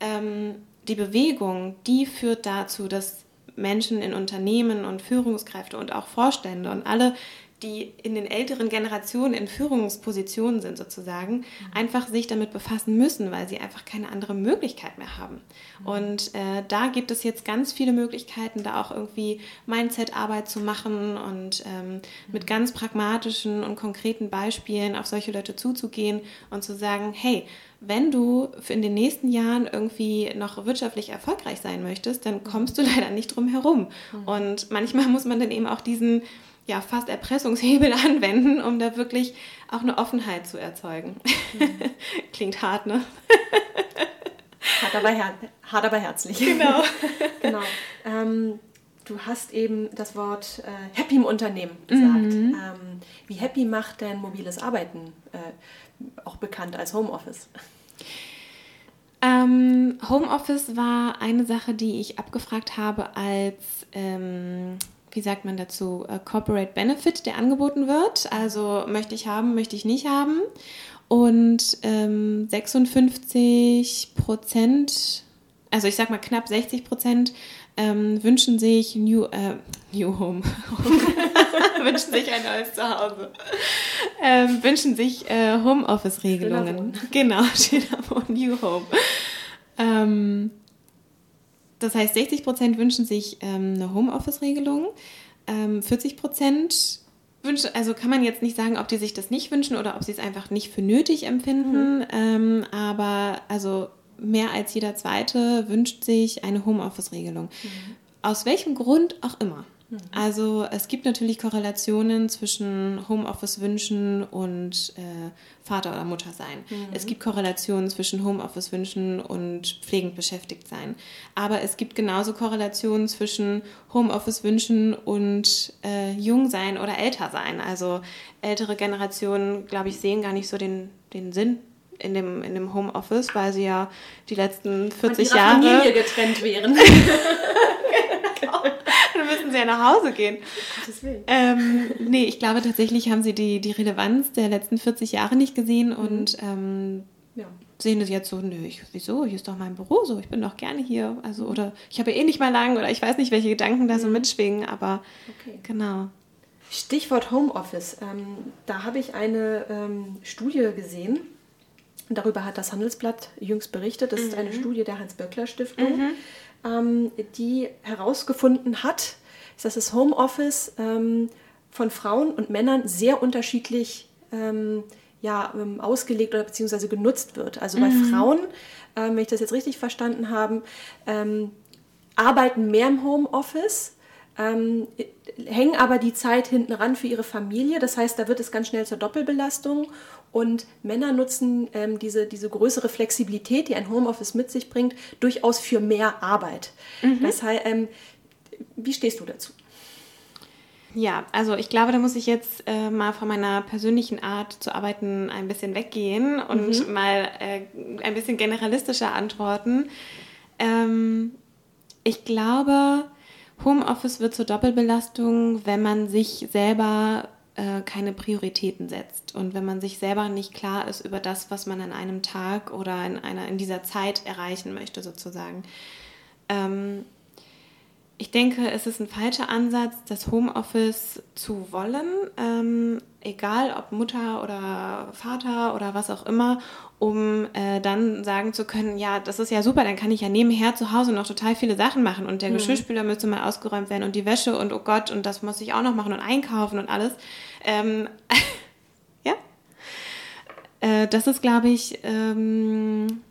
Ähm, die Bewegung, die führt dazu, dass Menschen in Unternehmen und Führungskräfte und auch Vorstände und alle die in den älteren Generationen in Führungspositionen sind sozusagen, mhm. einfach sich damit befassen müssen, weil sie einfach keine andere Möglichkeit mehr haben. Mhm. Und äh, da gibt es jetzt ganz viele Möglichkeiten, da auch irgendwie Mindset-Arbeit zu machen und ähm, mhm. mit ganz pragmatischen und konkreten Beispielen auf solche Leute zuzugehen und zu sagen, hey, wenn du in den nächsten Jahren irgendwie noch wirtschaftlich erfolgreich sein möchtest, dann kommst du leider nicht drum herum. Und manchmal muss man dann eben auch diesen ja, fast Erpressungshebel anwenden, um da wirklich auch eine Offenheit zu erzeugen. Mhm. Klingt hart, ne? hart, aber her hart, aber herzlich. Genau. genau. Ähm, du hast eben das Wort äh, Happy im Unternehmen gesagt. Mhm. Ähm, wie happy macht denn mobiles Arbeiten äh, auch bekannt als Homeoffice? Ähm, Homeoffice war eine Sache, die ich abgefragt habe als, ähm, wie sagt man dazu, äh, Corporate Benefit, der angeboten wird. Also möchte ich haben, möchte ich nicht haben. Und ähm, 56 Prozent, also ich sag mal knapp 60 Prozent ähm, wünschen sich New, äh, New Home, wünschen sich ein neues Zuhause, ähm, wünschen sich äh, Homeoffice-Regelungen. Genau, New Home. Ähm, das heißt, 60 Prozent wünschen sich ähm, eine Homeoffice-Regelung, 40 ähm, Prozent wünschen, also kann man jetzt nicht sagen, ob die sich das nicht wünschen oder ob sie es einfach nicht für nötig empfinden, mhm. Ähm, aber also mehr als jeder Zweite wünscht sich eine Homeoffice-Regelung. Mhm. Aus welchem Grund auch immer. Mhm. Also es gibt natürlich Korrelationen zwischen Homeoffice-Wünschen und äh, Vater oder Mutter sein. Mhm. Es gibt Korrelationen zwischen Homeoffice-Wünschen und pflegend beschäftigt sein. Aber es gibt genauso Korrelationen zwischen Homeoffice-Wünschen und äh, jung sein oder älter sein. Also ältere Generationen, glaube ich, sehen gar nicht so den, den Sinn in dem, in dem Homeoffice, weil sie ja die letzten 40 Von Jahre. Familie getrennt wären. genau. Dann müssen sie ja nach Hause gehen. Gottes Willen. Ähm, nee, ich glaube tatsächlich haben sie die, die Relevanz der letzten 40 Jahre nicht gesehen mhm. und ähm, ja. sehen das jetzt so, nö, ich, wieso? Hier ist doch mein Büro so, ich bin doch gerne hier. Also, oder ich habe eh nicht mal lang oder ich weiß nicht, welche Gedanken da so mhm. mitschwingen, aber okay. genau. Stichwort Homeoffice. Ähm, da habe ich eine ähm, Studie gesehen Darüber hat das Handelsblatt jüngst berichtet. Das mhm. ist eine mhm. Studie der Hans-Böckler-Stiftung, mhm. ähm, die herausgefunden hat, dass das Homeoffice ähm, von Frauen und Männern sehr unterschiedlich ähm, ja, ähm, ausgelegt oder beziehungsweise genutzt wird. Also bei mhm. Frauen, ähm, wenn ich das jetzt richtig verstanden habe, ähm, arbeiten mehr im Homeoffice. Ähm, hängen aber die Zeit hinten ran für ihre Familie. Das heißt, da wird es ganz schnell zur Doppelbelastung und Männer nutzen ähm, diese, diese größere Flexibilität, die ein Homeoffice mit sich bringt, durchaus für mehr Arbeit. Mhm. Das heißt, ähm, wie stehst du dazu? Ja, also ich glaube, da muss ich jetzt äh, mal von meiner persönlichen Art zu arbeiten ein bisschen weggehen und mhm. mal äh, ein bisschen generalistischer antworten. Ähm, ich glaube, Homeoffice wird zur Doppelbelastung, wenn man sich selber äh, keine Prioritäten setzt und wenn man sich selber nicht klar ist über das, was man an einem Tag oder in, einer, in dieser Zeit erreichen möchte, sozusagen. Ähm, ich denke, es ist ein falscher Ansatz, das Homeoffice zu wollen, ähm, egal ob Mutter oder Vater oder was auch immer, um äh, dann sagen zu können, ja, das ist ja super, dann kann ich ja nebenher zu Hause noch total viele Sachen machen und der mhm. Geschirrspüler müsste mal ausgeräumt werden und die Wäsche und oh Gott und das muss ich auch noch machen und einkaufen und alles. Ähm, ja, äh, das ist, glaube ich, ähm,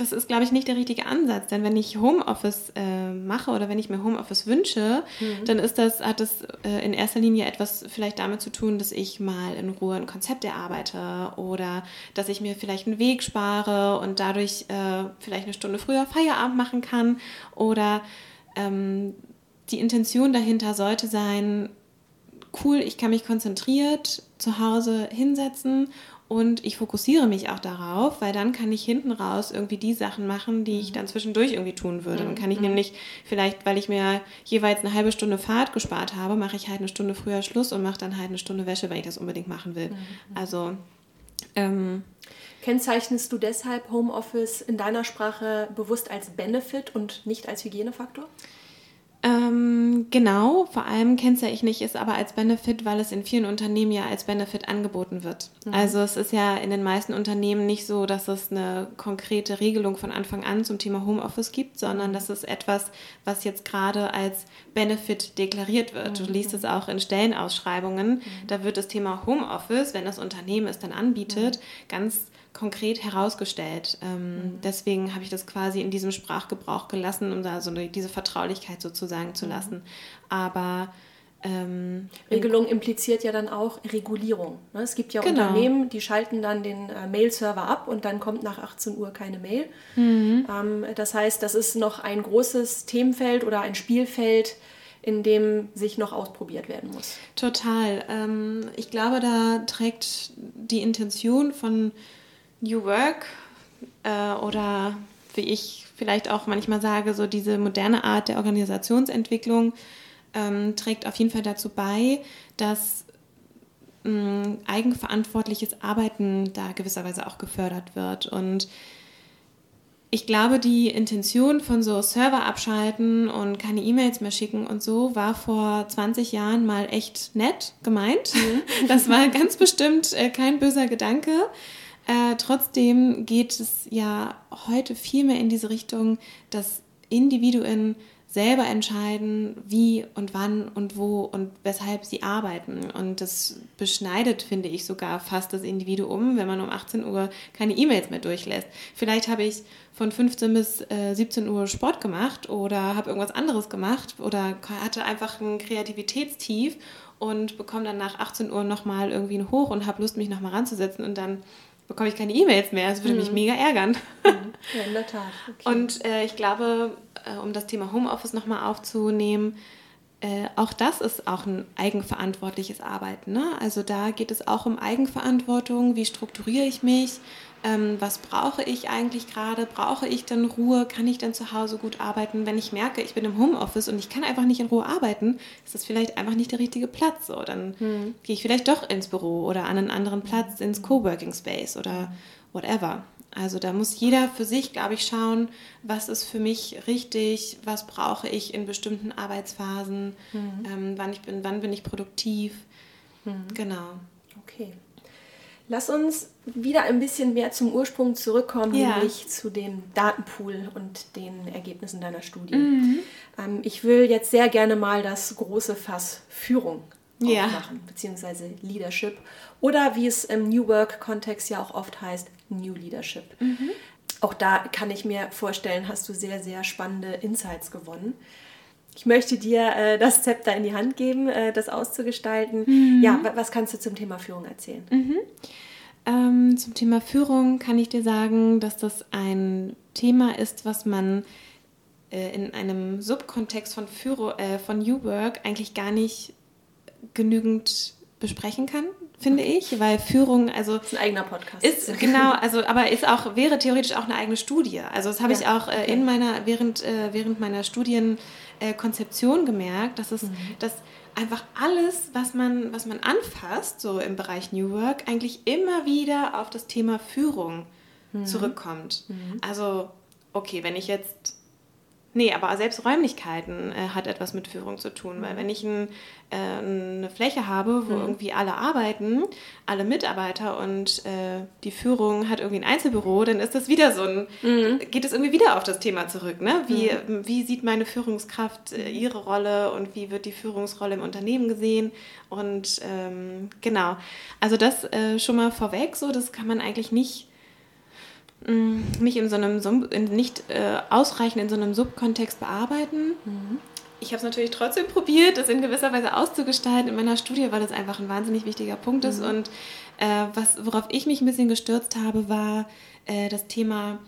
das ist, glaube ich, nicht der richtige Ansatz. Denn wenn ich Homeoffice äh, mache oder wenn ich mir Homeoffice wünsche, mhm. dann ist das, hat das äh, in erster Linie etwas vielleicht damit zu tun, dass ich mal in Ruhe ein Konzept erarbeite oder dass ich mir vielleicht einen Weg spare und dadurch äh, vielleicht eine Stunde früher Feierabend machen kann. Oder ähm, die Intention dahinter sollte sein, cool, ich kann mich konzentriert zu Hause hinsetzen und ich fokussiere mich auch darauf, weil dann kann ich hinten raus irgendwie die Sachen machen, die ich mhm. dann zwischendurch irgendwie tun würde. Dann kann ich mhm. nämlich vielleicht, weil ich mir jeweils eine halbe Stunde Fahrt gespart habe, mache ich halt eine Stunde früher Schluss und mache dann halt eine Stunde Wäsche, wenn ich das unbedingt machen will. Mhm. Also ähm, Kennzeichnest du deshalb Homeoffice in deiner Sprache bewusst als Benefit und nicht als Hygienefaktor? Ähm, genau, vor allem kennzeichne ich nicht, ist aber als Benefit, weil es in vielen Unternehmen ja als Benefit angeboten wird. Mhm. Also es ist ja in den meisten Unternehmen nicht so, dass es eine konkrete Regelung von Anfang an zum Thema Homeoffice gibt, sondern das ist etwas, was jetzt gerade als Benefit deklariert wird. Mhm. Du liest es auch in Stellenausschreibungen. Mhm. Da wird das Thema Homeoffice, wenn das Unternehmen es dann anbietet, mhm. ganz konkret herausgestellt. Ähm, mhm. Deswegen habe ich das quasi in diesem Sprachgebrauch gelassen, um da so eine, diese Vertraulichkeit sozusagen zu mhm. lassen. Aber ähm, Regelung impliziert ja dann auch Regulierung. Ne? Es gibt ja genau. Unternehmen, die schalten dann den äh, Mail-Server ab und dann kommt nach 18 Uhr keine Mail. Mhm. Ähm, das heißt, das ist noch ein großes Themenfeld oder ein Spielfeld, in dem sich noch ausprobiert werden muss. Total. Ähm, ich glaube, da trägt die Intention von New Work äh, oder wie ich vielleicht auch manchmal sage, so diese moderne Art der Organisationsentwicklung ähm, trägt auf jeden Fall dazu bei, dass ähm, eigenverantwortliches Arbeiten da gewisserweise auch gefördert wird. Und ich glaube, die Intention von so Server abschalten und keine E-Mails mehr schicken und so war vor 20 Jahren mal echt nett gemeint. Mhm. Das war ganz bestimmt äh, kein böser Gedanke. Äh, trotzdem geht es ja heute viel mehr in diese Richtung, dass Individuen selber entscheiden, wie und wann und wo und weshalb sie arbeiten. Und das beschneidet, finde ich, sogar fast das Individuum, wenn man um 18 Uhr keine E-Mails mehr durchlässt. Vielleicht habe ich von 15 bis äh, 17 Uhr Sport gemacht oder habe irgendwas anderes gemacht oder hatte einfach ein Kreativitätstief und bekomme dann nach 18 Uhr nochmal irgendwie ein Hoch und habe Lust, mich nochmal ranzusetzen und dann bekomme ich keine E-Mails mehr. Das würde mhm. mich mega ärgern. Mhm. Ja, in der Tat. Okay. Und äh, ich glaube, äh, um das Thema Homeoffice nochmal aufzunehmen, äh, auch das ist auch ein eigenverantwortliches Arbeiten. Ne? Also da geht es auch um Eigenverantwortung. Wie strukturiere ich mich? Ähm, was brauche ich eigentlich gerade? Brauche ich dann Ruhe? Kann ich dann zu Hause gut arbeiten? Wenn ich merke, ich bin im Homeoffice und ich kann einfach nicht in Ruhe arbeiten, ist das vielleicht einfach nicht der richtige Platz. So, dann hm. gehe ich vielleicht doch ins Büro oder an einen anderen Platz, ins Coworking Space oder whatever. Also da muss jeder für sich, glaube ich, schauen, was ist für mich richtig, was brauche ich in bestimmten Arbeitsphasen, mhm. ähm, wann, ich bin, wann bin ich produktiv. Mhm. Genau. Okay. Lass uns wieder ein bisschen mehr zum Ursprung zurückkommen, ja. nämlich zu dem Datenpool und den Ergebnissen deiner Studie. Mhm. Ähm, ich will jetzt sehr gerne mal das große Fass Führung ja. aufmachen, beziehungsweise Leadership oder wie es im New Work-Kontext ja auch oft heißt, New Leadership. Mhm. Auch da kann ich mir vorstellen, hast du sehr, sehr spannende Insights gewonnen. Ich möchte dir äh, das Zepter in die Hand geben, äh, das auszugestalten. Mhm. Ja, was kannst du zum Thema Führung erzählen? Mhm. Ähm, zum Thema Führung kann ich dir sagen, dass das ein Thema ist, was man äh, in einem Subkontext von, Führer, äh, von New Work eigentlich gar nicht genügend besprechen kann, finde okay. ich, weil Führung, also das ist ein eigener Podcast. Ist genau, also aber ist auch wäre theoretisch auch eine eigene Studie. Also das habe ja, ich auch äh, okay. in meiner während äh, während meiner Studienkonzeption gemerkt, dass es mhm. dass einfach alles, was man, was man anfasst, so im Bereich New Work, eigentlich immer wieder auf das Thema Führung mhm. zurückkommt. Mhm. Also, okay, wenn ich jetzt Nee, aber selbst Räumlichkeiten äh, hat etwas mit Führung zu tun, weil wenn ich ein, äh, eine Fläche habe, wo mhm. irgendwie alle arbeiten, alle Mitarbeiter und äh, die Führung hat irgendwie ein Einzelbüro, dann ist das wieder so ein, mhm. geht es irgendwie wieder auf das Thema zurück. Ne? Wie, mhm. wie sieht meine Führungskraft äh, ihre Rolle und wie wird die Führungsrolle im Unternehmen gesehen? Und ähm, genau, also das äh, schon mal vorweg, so das kann man eigentlich nicht Mm, nicht in so einem nicht äh, ausreichend in so einem Subkontext bearbeiten. Mhm. Ich habe es natürlich trotzdem probiert, das in gewisser Weise auszugestalten in meiner Studie, weil das einfach ein wahnsinnig wichtiger Punkt ist. Mhm. Und äh, was, worauf ich mich ein bisschen gestürzt habe, war äh, das Thema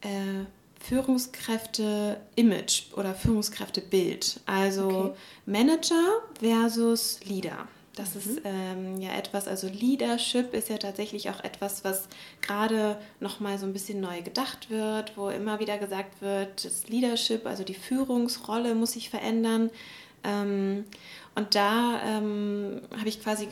äh, Führungskräfte-Image oder Führungskräfte-Bild. Also okay. Manager versus Leader. Das mhm. ist ähm, ja etwas, also Leadership ist ja tatsächlich auch etwas, was gerade nochmal so ein bisschen neu gedacht wird, wo immer wieder gesagt wird, das Leadership, also die Führungsrolle muss sich verändern. Ähm, und da ähm, habe ich quasi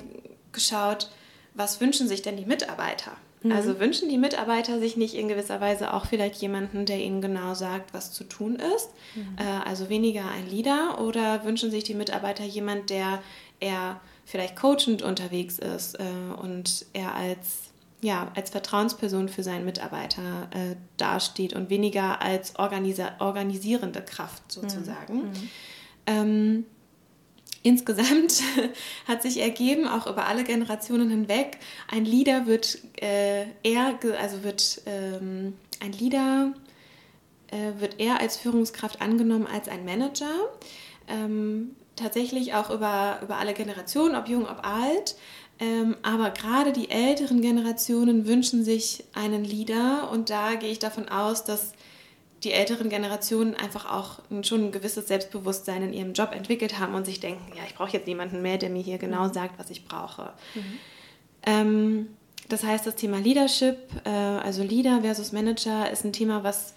geschaut, was wünschen sich denn die Mitarbeiter? Mhm. Also wünschen die Mitarbeiter sich nicht in gewisser Weise auch vielleicht jemanden, der ihnen genau sagt, was zu tun ist? Mhm. Äh, also weniger ein Leader oder wünschen sich die Mitarbeiter jemand, der eher vielleicht coachend unterwegs ist äh, und er als ja, als Vertrauensperson für seinen Mitarbeiter äh, dasteht und weniger als organisa organisierende Kraft sozusagen. Mhm. mhm. Ähm, insgesamt hat sich ergeben, auch über alle Generationen hinweg, ein Leader wird äh, eher, also wird ähm, ein Leader äh, wird eher als Führungskraft angenommen als ein Manager. Ähm, tatsächlich auch über, über alle Generationen, ob jung, ob alt. Ähm, aber gerade die älteren Generationen wünschen sich einen Leader und da gehe ich davon aus, dass die älteren Generationen einfach auch schon ein gewisses Selbstbewusstsein in ihrem Job entwickelt haben und sich denken, ja, ich brauche jetzt jemanden mehr, der mir hier genau mhm. sagt, was ich brauche. Mhm. Ähm, das heißt, das Thema Leadership, äh, also Leader versus Manager, ist ein Thema, was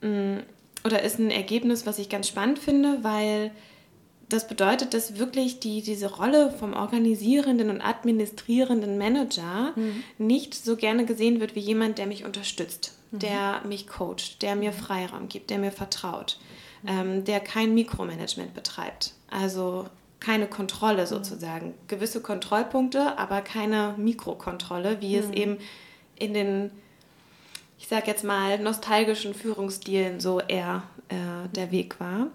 mh, mm, oder ist ein Ergebnis, was ich ganz spannend finde, weil das bedeutet, dass wirklich die, diese Rolle vom organisierenden und administrierenden Manager mhm. nicht so gerne gesehen wird wie jemand, der mich unterstützt, mhm. der mich coacht, der mir Freiraum gibt, der mir vertraut, mhm. ähm, der kein Mikromanagement betreibt. Also keine Kontrolle mhm. sozusagen. Gewisse Kontrollpunkte, aber keine Mikrokontrolle, wie es mhm. eben in den, ich sag jetzt mal, nostalgischen Führungsstilen so eher äh, der Weg war.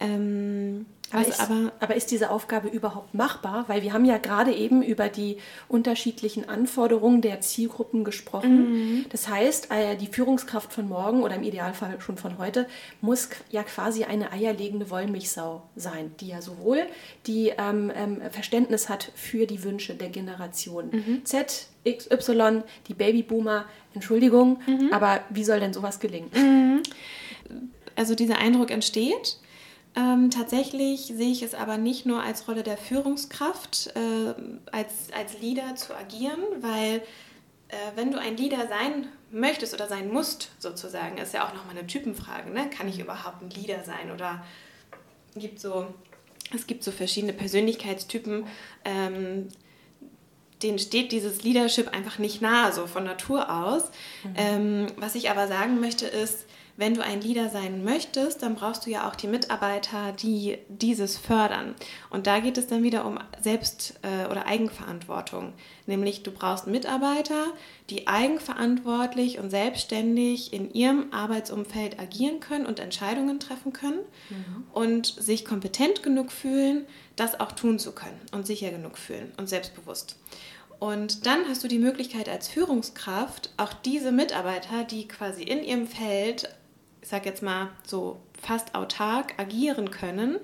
Ähm, aber ist, aber, aber ist, diese Aufgabe überhaupt machbar? Weil wir haben ja gerade eben über die unterschiedlichen Anforderungen der Zielgruppen gesprochen. Mhm. Das heißt, äh, die Führungskraft von morgen oder im Idealfall schon von heute muss ja quasi eine eierlegende Wollmilchsau sein, die ja sowohl die ähm, ähm, Verständnis hat für die Wünsche der Generation mhm. Z, X, Y, die Babyboomer. Entschuldigung, mhm. aber wie soll denn sowas gelingen? Mhm. Also dieser Eindruck entsteht. Ähm, tatsächlich sehe ich es aber nicht nur als Rolle der Führungskraft, äh, als, als Leader zu agieren, weil äh, wenn du ein Leader sein möchtest oder sein musst, sozusagen, ist ja auch nochmal eine Typenfrage, ne? kann ich überhaupt ein Leader sein oder gibt so, es gibt so verschiedene Persönlichkeitstypen, ähm, denen steht dieses Leadership einfach nicht nahe, so von Natur aus. Mhm. Ähm, was ich aber sagen möchte ist, wenn du ein Leader sein möchtest, dann brauchst du ja auch die Mitarbeiter, die dieses fördern. Und da geht es dann wieder um Selbst- äh, oder Eigenverantwortung. Nämlich du brauchst Mitarbeiter, die eigenverantwortlich und selbstständig in ihrem Arbeitsumfeld agieren können und Entscheidungen treffen können mhm. und sich kompetent genug fühlen, das auch tun zu können und sicher genug fühlen und selbstbewusst. Und dann hast du die Möglichkeit als Führungskraft, auch diese Mitarbeiter, die quasi in ihrem Feld ich sag jetzt mal so fast autark agieren können,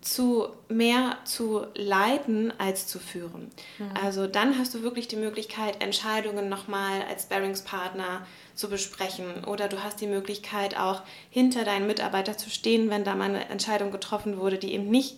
zu mehr zu leiten als zu führen. Mhm. Also dann hast du wirklich die Möglichkeit, Entscheidungen nochmal als Bearingspartner zu besprechen oder du hast die Möglichkeit auch hinter deinen Mitarbeiter zu stehen, wenn da mal eine Entscheidung getroffen wurde, die eben nicht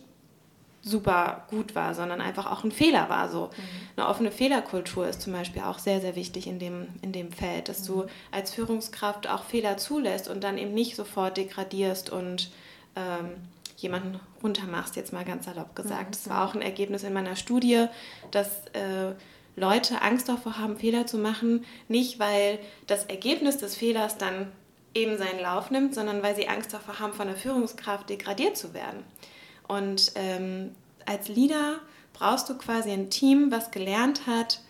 super gut war, sondern einfach auch ein Fehler war. So. Mhm. Eine offene Fehlerkultur ist zum Beispiel auch sehr, sehr wichtig in dem, in dem Feld, dass mhm. du als Führungskraft auch Fehler zulässt und dann eben nicht sofort degradierst und ähm, jemanden runtermachst, jetzt mal ganz salopp gesagt. Mhm. Das war auch ein Ergebnis in meiner Studie, dass äh, Leute Angst davor haben, Fehler zu machen, nicht weil das Ergebnis des Fehlers dann eben seinen Lauf nimmt, sondern weil sie Angst davor haben, von der Führungskraft degradiert zu werden. Und ähm, als Leader brauchst du quasi ein Team, was gelernt hat,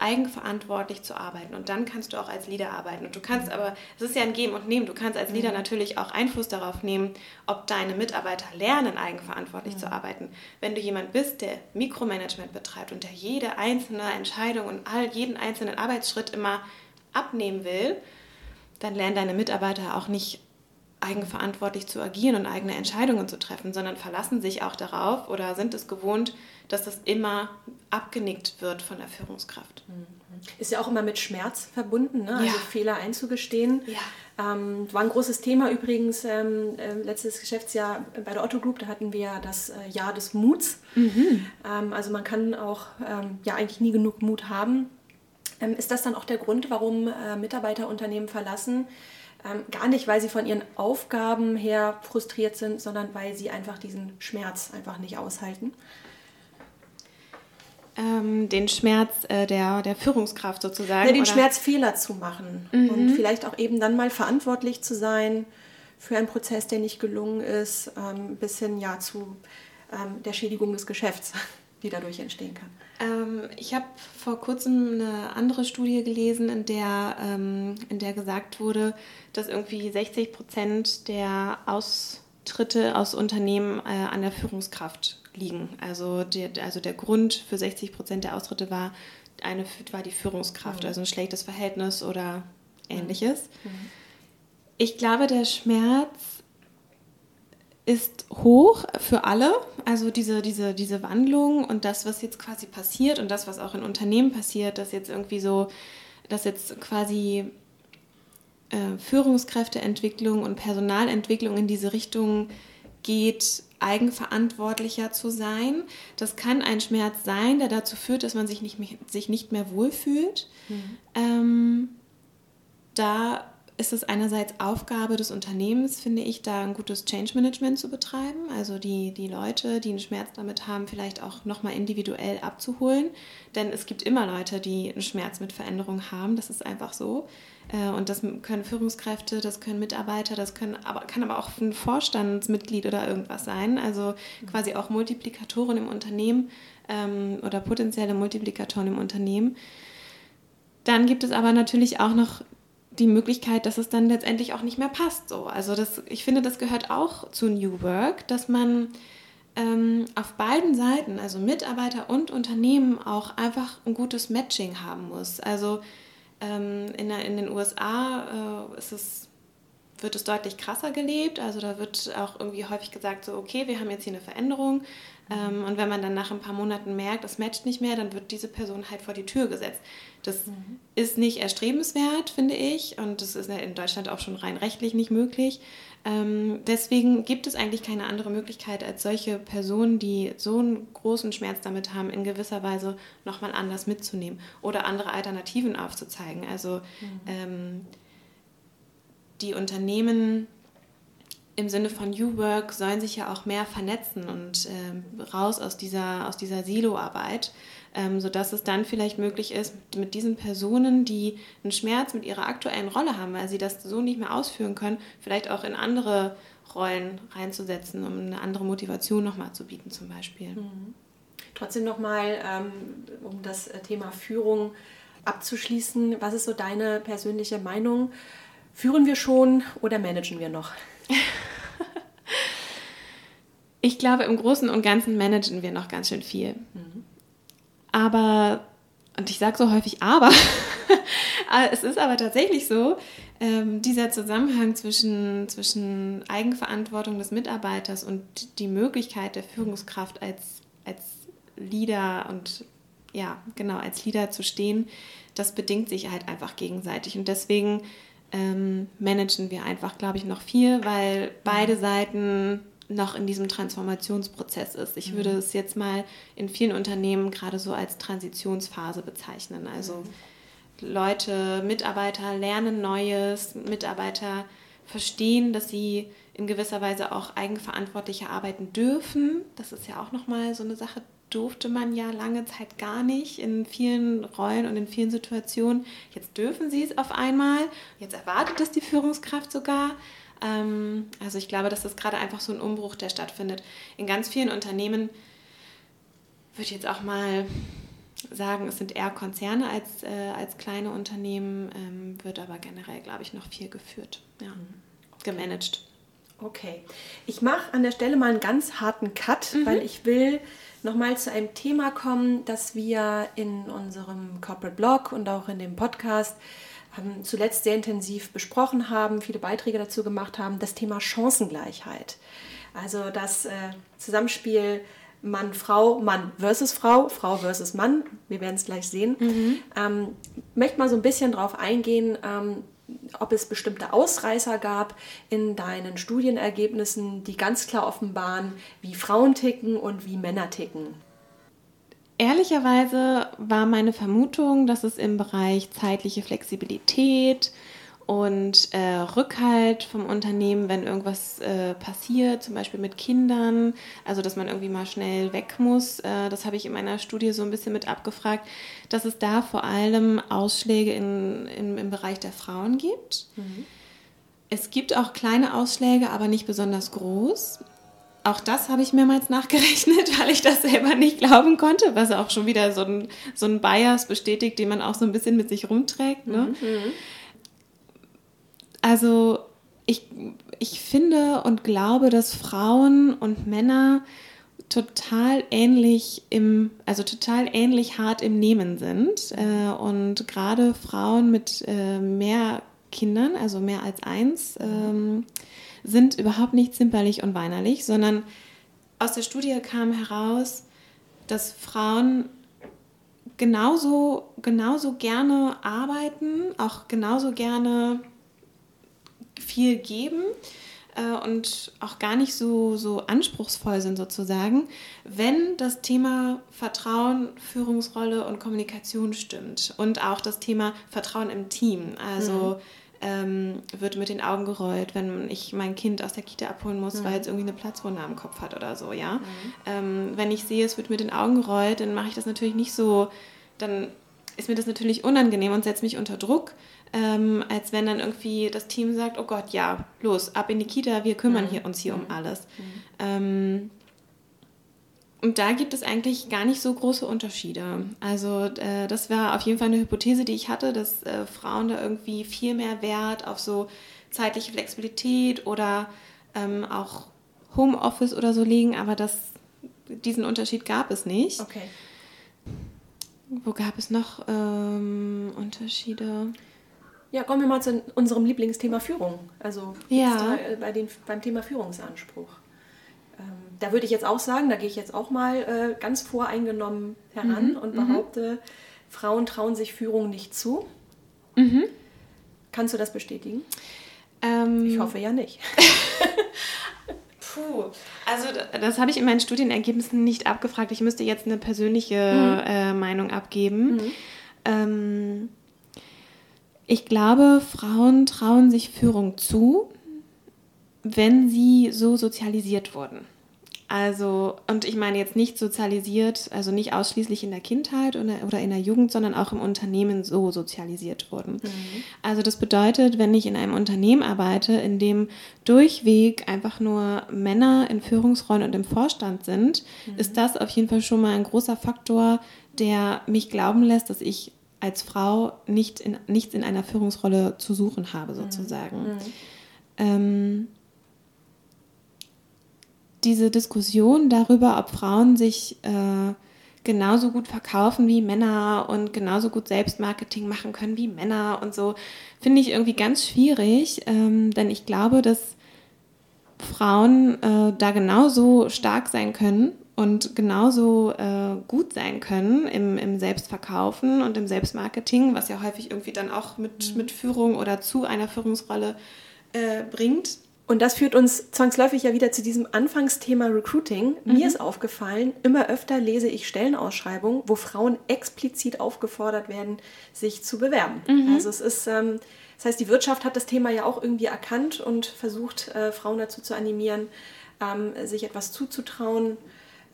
eigenverantwortlich zu arbeiten. Und dann kannst du auch als Leader arbeiten. Und du kannst aber, es ist ja ein Geben und Nehmen, du kannst als Leader mhm. natürlich auch Einfluss darauf nehmen, ob deine Mitarbeiter lernen, eigenverantwortlich mhm. zu arbeiten. Wenn du jemand bist, der Mikromanagement betreibt und der jede einzelne Entscheidung und all, jeden einzelnen Arbeitsschritt immer abnehmen will, dann lernen deine Mitarbeiter auch nicht eigenverantwortlich zu agieren und eigene Entscheidungen zu treffen, sondern verlassen sich auch darauf oder sind es gewohnt, dass das immer abgenickt wird von der Führungskraft. Mhm. Ist ja auch immer mit Schmerz verbunden, ne? also Fehler einzugestehen. Ja. Ähm, war ein großes Thema übrigens ähm, äh, letztes Geschäftsjahr bei der Otto Group, da hatten wir das äh, Jahr des Muts. Mhm. Ähm, also man kann auch ähm, ja eigentlich nie genug Mut haben. Ähm, ist das dann auch der Grund, warum äh, Mitarbeiter Unternehmen verlassen? Ähm, gar nicht, weil sie von ihren Aufgaben her frustriert sind, sondern weil sie einfach diesen Schmerz einfach nicht aushalten. ähm, den Schmerz äh, der, der Führungskraft sozusagen. Ja, den oder? Schmerz, Fehler zu machen mhm. und vielleicht auch eben dann mal verantwortlich zu sein für einen Prozess, der nicht gelungen ist, ähm, bis hin ja zu ähm, der Schädigung des Geschäfts, die dadurch entstehen kann. Ähm, ich habe vor kurzem eine andere Studie gelesen, in der, ähm, in der gesagt wurde, dass irgendwie 60 Prozent der Austritte aus Unternehmen äh, an der Führungskraft liegen. Also, die, also der Grund für 60 Prozent der Austritte war, eine, war die Führungskraft, mhm. also ein schlechtes Verhältnis oder ähnliches. Mhm. Ich glaube, der Schmerz ist hoch für alle. Also diese, diese, diese Wandlung und das, was jetzt quasi passiert und das, was auch in Unternehmen passiert, dass jetzt irgendwie so, dass jetzt quasi äh, Führungskräfteentwicklung und Personalentwicklung in diese Richtung geht, eigenverantwortlicher zu sein. Das kann ein Schmerz sein, der dazu führt, dass man sich nicht mehr, sich nicht mehr wohlfühlt. Mhm. Ähm, da ist es einerseits Aufgabe des Unternehmens, finde ich, da ein gutes Change Management zu betreiben. Also die, die Leute, die einen Schmerz damit haben, vielleicht auch nochmal individuell abzuholen. Denn es gibt immer Leute, die einen Schmerz mit Veränderung haben. Das ist einfach so. Äh, und das können Führungskräfte, das können Mitarbeiter, das können aber, kann aber auch ein Vorstandsmitglied oder irgendwas sein. Also quasi auch Multiplikatoren im Unternehmen ähm, oder potenzielle Multiplikatoren im Unternehmen. Dann gibt es aber natürlich auch noch die Möglichkeit, dass es dann letztendlich auch nicht mehr passt. So. Also das, ich finde, das gehört auch zu New Work, dass man ähm, auf beiden Seiten, also Mitarbeiter und Unternehmen, auch einfach ein gutes Matching haben muss. Also ähm, in, in den USA äh, ist es, wird es deutlich krasser gelebt. Also da wird auch irgendwie häufig gesagt, so okay, wir haben jetzt hier eine Veränderung. Ähm, und wenn man dann nach ein paar Monaten merkt, das matcht nicht mehr, dann wird diese Person halt vor die Tür gesetzt. Das mhm. ist nicht erstrebenswert, finde ich. Und das ist in Deutschland auch schon rein rechtlich nicht möglich. Ähm, deswegen gibt es eigentlich keine andere Möglichkeit, als solche Personen, die so einen großen Schmerz damit haben, in gewisser Weise nochmal anders mitzunehmen oder andere Alternativen aufzuzeigen. Also mhm. ähm, die Unternehmen im Sinne von New Work sollen sich ja auch mehr vernetzen und äh, raus aus dieser, aus dieser Silo-Arbeit, ähm, sodass es dann vielleicht möglich ist, mit diesen Personen, die einen Schmerz mit ihrer aktuellen Rolle haben, weil sie das so nicht mehr ausführen können, vielleicht auch in andere Rollen reinzusetzen, um eine andere Motivation nochmal zu bieten zum Beispiel. Mhm. Trotzdem nochmal, ähm, um das Thema Führung abzuschließen, was ist so deine persönliche Meinung? Führen wir schon oder managen wir noch? ich glaube, im Großen und Ganzen managen wir noch ganz schön viel. Mhm. Aber, und ich sage so häufig aber, es ist aber tatsächlich so, ähm, dieser Zusammenhang zwischen, zwischen Eigenverantwortung des Mitarbeiters und die Möglichkeit der Führungskraft als, als Leader und ja, genau, als Leader zu stehen, das bedingt sich halt einfach gegenseitig. Und deswegen ähm, managen wir einfach, glaube ich, noch viel, weil beide Seiten noch in diesem Transformationsprozess ist. Ich würde mhm. es jetzt mal in vielen Unternehmen gerade so als Transitionsphase bezeichnen. Also mhm. Leute, Mitarbeiter lernen Neues, Mitarbeiter verstehen, dass sie in gewisser Weise auch eigenverantwortlicher arbeiten dürfen. Das ist ja auch nochmal so eine Sache, durfte man ja lange Zeit gar nicht in vielen Rollen und in vielen Situationen. Jetzt dürfen sie es auf einmal. Jetzt erwartet es die Führungskraft sogar. Ähm, also ich glaube, dass das gerade einfach so ein Umbruch, der stattfindet. In ganz vielen Unternehmen würde ich jetzt auch mal sagen, es sind eher Konzerne als, äh, als kleine Unternehmen, ähm, wird aber generell, glaube ich, noch viel geführt, ja, mhm. gemanagt. Okay, ich mache an der Stelle mal einen ganz harten Cut, mhm. weil ich will nochmal zu einem Thema kommen, das wir in unserem Corporate Blog und auch in dem Podcast ähm, zuletzt sehr intensiv besprochen haben, viele Beiträge dazu gemacht haben, das Thema Chancengleichheit. Also das äh, Zusammenspiel Mann, Frau, Mann versus Frau, Frau versus Mann, wir werden es gleich sehen. Mhm. Ähm, möchte mal so ein bisschen darauf eingehen, ähm, ob es bestimmte Ausreißer gab in deinen Studienergebnissen, die ganz klar offenbaren, wie Frauen ticken und wie Männer ticken. Ehrlicherweise war meine Vermutung, dass es im Bereich zeitliche Flexibilität und äh, Rückhalt vom Unternehmen, wenn irgendwas äh, passiert, zum Beispiel mit Kindern, also dass man irgendwie mal schnell weg muss. Äh, das habe ich in meiner Studie so ein bisschen mit abgefragt, dass es da vor allem Ausschläge in, in im Bereich der Frauen gibt. Mhm. Es gibt auch kleine Ausschläge, aber nicht besonders groß. Auch das habe ich mehrmals nachgerechnet, weil ich das selber nicht glauben konnte, was auch schon wieder so ein, so ein Bias bestätigt, den man auch so ein bisschen mit sich rumträgt. Ne? Mhm. Also ich, ich finde und glaube, dass Frauen und Männer total ähnlich im, also total ähnlich hart im Nehmen sind. Äh, und gerade Frauen mit äh, mehr Kindern, also mehr als eins, ähm, sind überhaupt nicht zimperlich und weinerlich, sondern aus der Studie kam heraus, dass Frauen genauso, genauso gerne arbeiten, auch genauso gerne viel geben äh, und auch gar nicht so, so anspruchsvoll sind sozusagen, wenn das Thema Vertrauen, Führungsrolle und Kommunikation stimmt und auch das Thema Vertrauen im Team. Also mhm. ähm, wird mit den Augen gerollt, wenn ich mein Kind aus der Kita abholen muss, mhm. weil es irgendwie eine Platzwunde am Kopf hat oder so, ja. Mhm. Ähm, wenn ich sehe, es wird mit den Augen gerollt, dann mache ich das natürlich nicht so, dann ist mir das natürlich unangenehm und setzt mich unter Druck ähm, als wenn dann irgendwie das Team sagt, oh Gott, ja, los, ab in die Kita, wir kümmern mhm. hier, uns hier um mhm. alles. Mhm. Ähm, und da gibt es eigentlich gar nicht so große Unterschiede. Also äh, das war auf jeden Fall eine Hypothese, die ich hatte, dass äh, Frauen da irgendwie viel mehr Wert auf so zeitliche Flexibilität oder ähm, auch Homeoffice oder so legen, aber das, diesen Unterschied gab es nicht. Okay. Wo gab es noch ähm, Unterschiede? Ja, kommen wir mal zu unserem Lieblingsthema Führung. Also ja. Äh, bei den, beim Thema Führungsanspruch. Ähm, da würde ich jetzt auch sagen, da gehe ich jetzt auch mal äh, ganz voreingenommen heran mhm. und mhm. behaupte, mhm. Frauen trauen sich Führung nicht zu. Mhm. Kannst du das bestätigen? Ähm, ich hoffe ja nicht. Puh, also das habe ich in meinen Studienergebnissen nicht abgefragt. Ich müsste jetzt eine persönliche mhm. äh, Meinung abgeben. Mhm. Ähm, ich glaube, Frauen trauen sich Führung zu, wenn sie so sozialisiert wurden. Also, und ich meine jetzt nicht sozialisiert, also nicht ausschließlich in der Kindheit oder, in der Jugend, sondern auch im Unternehmen so sozialisiert wurden. Mhm. Also das bedeutet, wenn ich in einem Unternehmen arbeite, in dem durchweg einfach nur Männer in Führungsrollen und im Vorstand sind, mhm. ist das auf jeden Fall schon mal ein großer Faktor, der mich glauben lässt, dass ich als Frau nicht in, nichts in einer Führungsrolle zu suchen habe, mhm. sozusagen. Mhm. Ähm, diese Diskussion darüber, ob Frauen sich äh, genauso gut verkaufen wie Männer und genauso gut Selbstmarketing machen können wie Männer und so, finde ich irgendwie ganz schwierig, ähm, denn ich glaube, dass Frauen äh, da genauso stark sein können und genauso äh, gut sein können im, im Selbstverkaufen und im Selbstmarketing, was ja häufig irgendwie dann auch mit, mhm. mit Führung oder zu einer Führungsrolle äh, bringt. Und das führt uns zwangsläufig ja wieder zu diesem Anfangsthema Recruiting. Mhm. Mir ist aufgefallen, immer öfter lese ich Stellenausschreibungen, wo Frauen explizit aufgefordert werden, sich zu bewerben. Mhm. Also es ist, ähm, das heißt, die Wirtschaft hat das Thema ja auch irgendwie erkannt und versucht, äh, Frauen dazu zu animieren, ähm, sich etwas zuzutrauen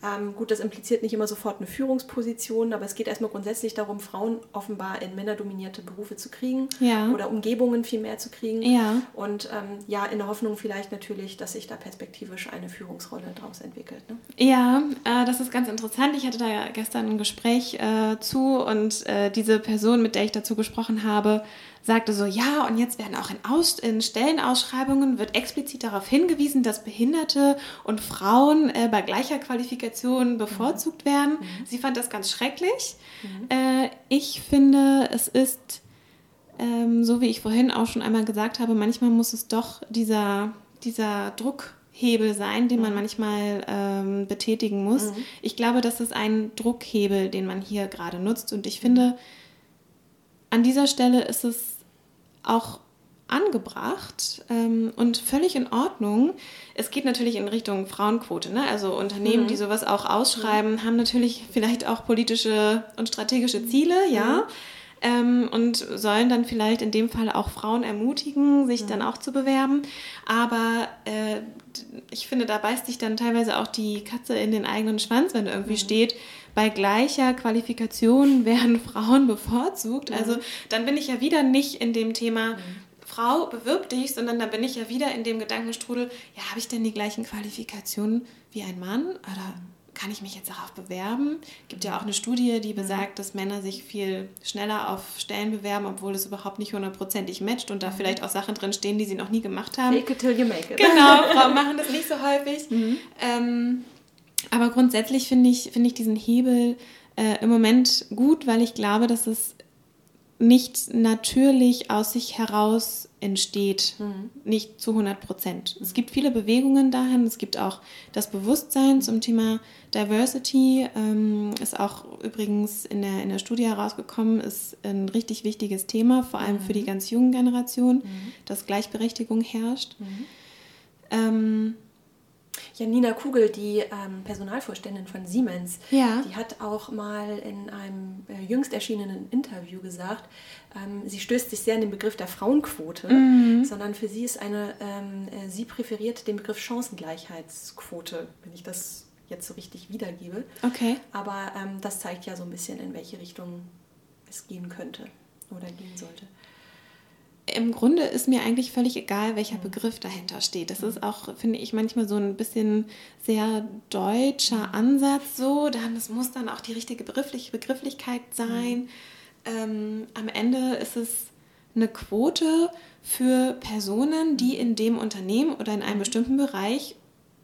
ähm, gut, das impliziert nicht immer sofort eine Führungsposition, aber es geht erstmal grundsätzlich darum, Frauen offenbar in männerdominierte Berufe zu kriegen ja. oder Umgebungen viel mehr zu kriegen. Ja. Und ähm, ja, in der Hoffnung vielleicht natürlich, dass sich da perspektivisch eine Führungsrolle daraus entwickelt. Ne? Ja, äh, das ist ganz interessant. Ich hatte da ja gestern ein Gespräch äh, zu und äh, diese Person, mit der ich dazu gesprochen habe, sagte so, ja, und jetzt werden auch in, Aus in Stellenausschreibungen wird explizit darauf hingewiesen, dass Behinderte und Frauen äh, bei gleicher Qualifikation bevorzugt mhm. werden. Mhm. Sie fand das ganz schrecklich. Mhm. Äh, ich finde, es ist, ähm, so wie ich vorhin auch schon einmal gesagt habe, manchmal muss es doch dieser, dieser Druckhebel sein, den man mhm. manchmal ähm, betätigen muss. Mhm. Ich glaube, das ist ein Druckhebel, den man hier gerade nutzt. Und ich finde, an dieser Stelle ist es auch angebracht ähm, und völlig in Ordnung. Es geht natürlich in Richtung Frauenquote. Ne? Also Unternehmen, mhm. die sowas auch ausschreiben, mhm. haben natürlich vielleicht auch politische und strategische Ziele, ja. Mhm. ähm, und sollen dann vielleicht in dem Fall auch Frauen ermutigen, sich mhm. dann auch zu bewerben. Aber äh, ich finde, da beißt sich dann teilweise auch die Katze in den eigenen Schwanz, wenn irgendwie mhm. steht, bei gleicher Qualifikation werden Frauen bevorzugt. Mhm. Also dann bin ich ja wieder nicht in dem Thema, mhm. Frau, bewirb dich, sondern dann bin ich ja wieder in dem Gedankenstrudel, ja, habe ich denn die gleichen Qualifikationen wie ein Mann? Oder kann ich mich jetzt darauf bewerben? Gibt ja auch eine Studie, die besagt, dass Männer sich viel schneller auf Stellen bewerben, obwohl es überhaupt nicht hundertprozentig matcht und da mhm. vielleicht auch Sachen drin stehen, die sie noch nie gemacht haben. Fake it till you make it. Genau, Frauen machen das nicht so häufig. Mhm. Ähm, aber grundsätzlich finde ich, find ich diesen Hebel äh, im Moment gut, weil ich glaube, dass es nicht natürlich aus sich heraus entsteht, mhm. nicht zu 100 Prozent. Es gibt viele Bewegungen dahin, es gibt auch das Bewusstsein zum Thema Diversity, ähm, ist auch übrigens in der, in der Studie herausgekommen, ist ein richtig wichtiges Thema, vor allem mhm. für die mhm. ganz jungen Generationen, mhm. dass Gleichberechtigung herrscht. Mhm. Ähm, Janina Kugel, die ähm, Personalvorständin von Siemens, ja. die hat auch mal in einem äh, jüngst erschienenen Interview gesagt, ähm, sie stößt sich sehr an den Begriff der Frauenquote, mhm. sondern für sie ist eine, ähm, äh, sie präferiert den Begriff Chancengleichheitsquote, wenn ich das jetzt so richtig wiedergebe. Okay. Aber ähm, das zeigt ja so ein bisschen, in welche Richtung es gehen könnte oder gehen sollte im Grunde ist mir eigentlich völlig egal, welcher Begriff dahinter steht. Das ist auch, finde ich, manchmal so ein bisschen sehr deutscher Ansatz so. Das muss dann auch die richtige Begrifflich Begrifflichkeit sein. Ähm, am Ende ist es eine Quote für Personen, die in dem Unternehmen oder in einem bestimmten Bereich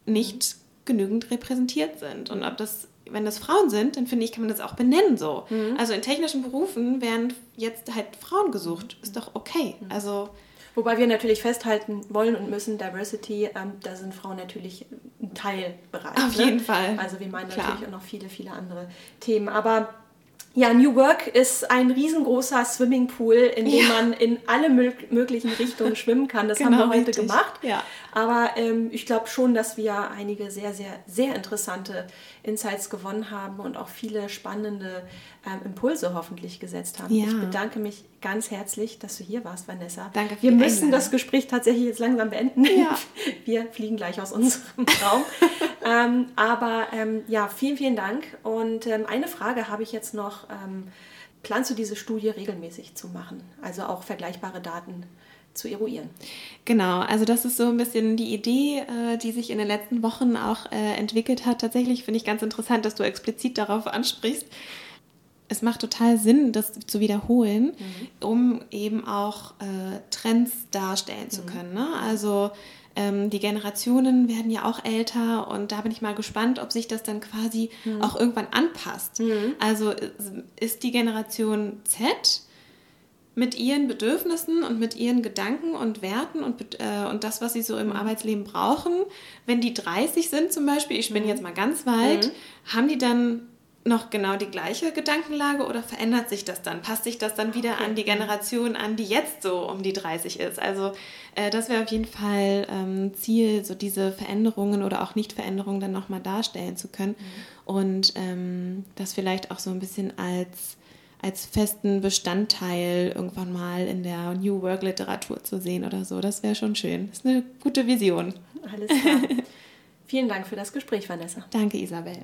nicht genügend repräsentiert sind. Und ob das wenn das Frauen sind, dann finde ich, kann man das auch benennen so. Mhm. Also in technischen Berufen werden jetzt halt Frauen gesucht. Ist doch okay. Mhm. Also Wobei wir natürlich festhalten wollen und müssen, Diversity, ähm, da sind Frauen natürlich ein Teilbereich. Auf ne? jeden Fall. Also wir meinen Klar. natürlich auch noch viele, viele andere Themen. Aber ja, New Work ist ein riesengroßer Swimmingpool, in dem ja. man in alle möglichen Richtungen schwimmen kann. Das genau, haben wir heute richtig. gemacht. Ja. Aber ähm, ich glaube schon, dass wir einige sehr, sehr, sehr interessante Insights gewonnen haben und auch viele spannende ähm, Impulse hoffentlich gesetzt haben. Ja. Ich bedanke mich ganz herzlich, dass du hier warst, Vanessa. Danke. Für wir müssen Einladung. das Gespräch tatsächlich jetzt langsam beenden. Ja. Wir fliegen gleich aus unserem Raum. ähm, aber ähm, ja, vielen, vielen Dank. Und ähm, eine Frage habe ich jetzt noch. Ähm, planst du diese Studie regelmäßig zu machen? Also auch vergleichbare Daten zu eruieren. Genau, also das ist so ein bisschen die Idee, äh, die sich in den letzten Wochen auch äh, entwickelt hat. Tatsächlich finde ich ganz interessant, dass du explizit darauf ansprichst es macht total Sinn, das zu wiederholen, mhm. um eben auch äh, Trends darstellen zu mhm. können. Ne? Also ähm, die Generationen werden ja auch älter und da bin ich mal gespannt, ob sich das dann quasi mhm. auch irgendwann anpasst. Mhm. Also ist die Generation Z mit ihren Bedürfnissen und mit ihren Gedanken und Werten und, äh, und das, was sie so im mhm. Arbeitsleben brauchen, wenn die 30 sind zum Beispiel, ich bin mhm. jetzt mal ganz weit, haben die dann noch genau die gleiche Gedankenlage oder verändert sich das dann? Passt sich das dann wieder okay. an die Generation an, die jetzt so um die 30 ist? Also äh, das wäre auf jeden Fall ähm, Ziel, so diese Veränderungen oder auch Nicht-Veränderungen dann nochmal darstellen zu können mhm. und ähm, das vielleicht auch so ein bisschen als als festen Bestandteil irgendwann mal in der New Work Literatur zu sehen oder so. Das wäre schon schön. Das ist eine gute Vision. Alles klar. Vielen Dank für das Gespräch, Vanessa. Danke, Isabel.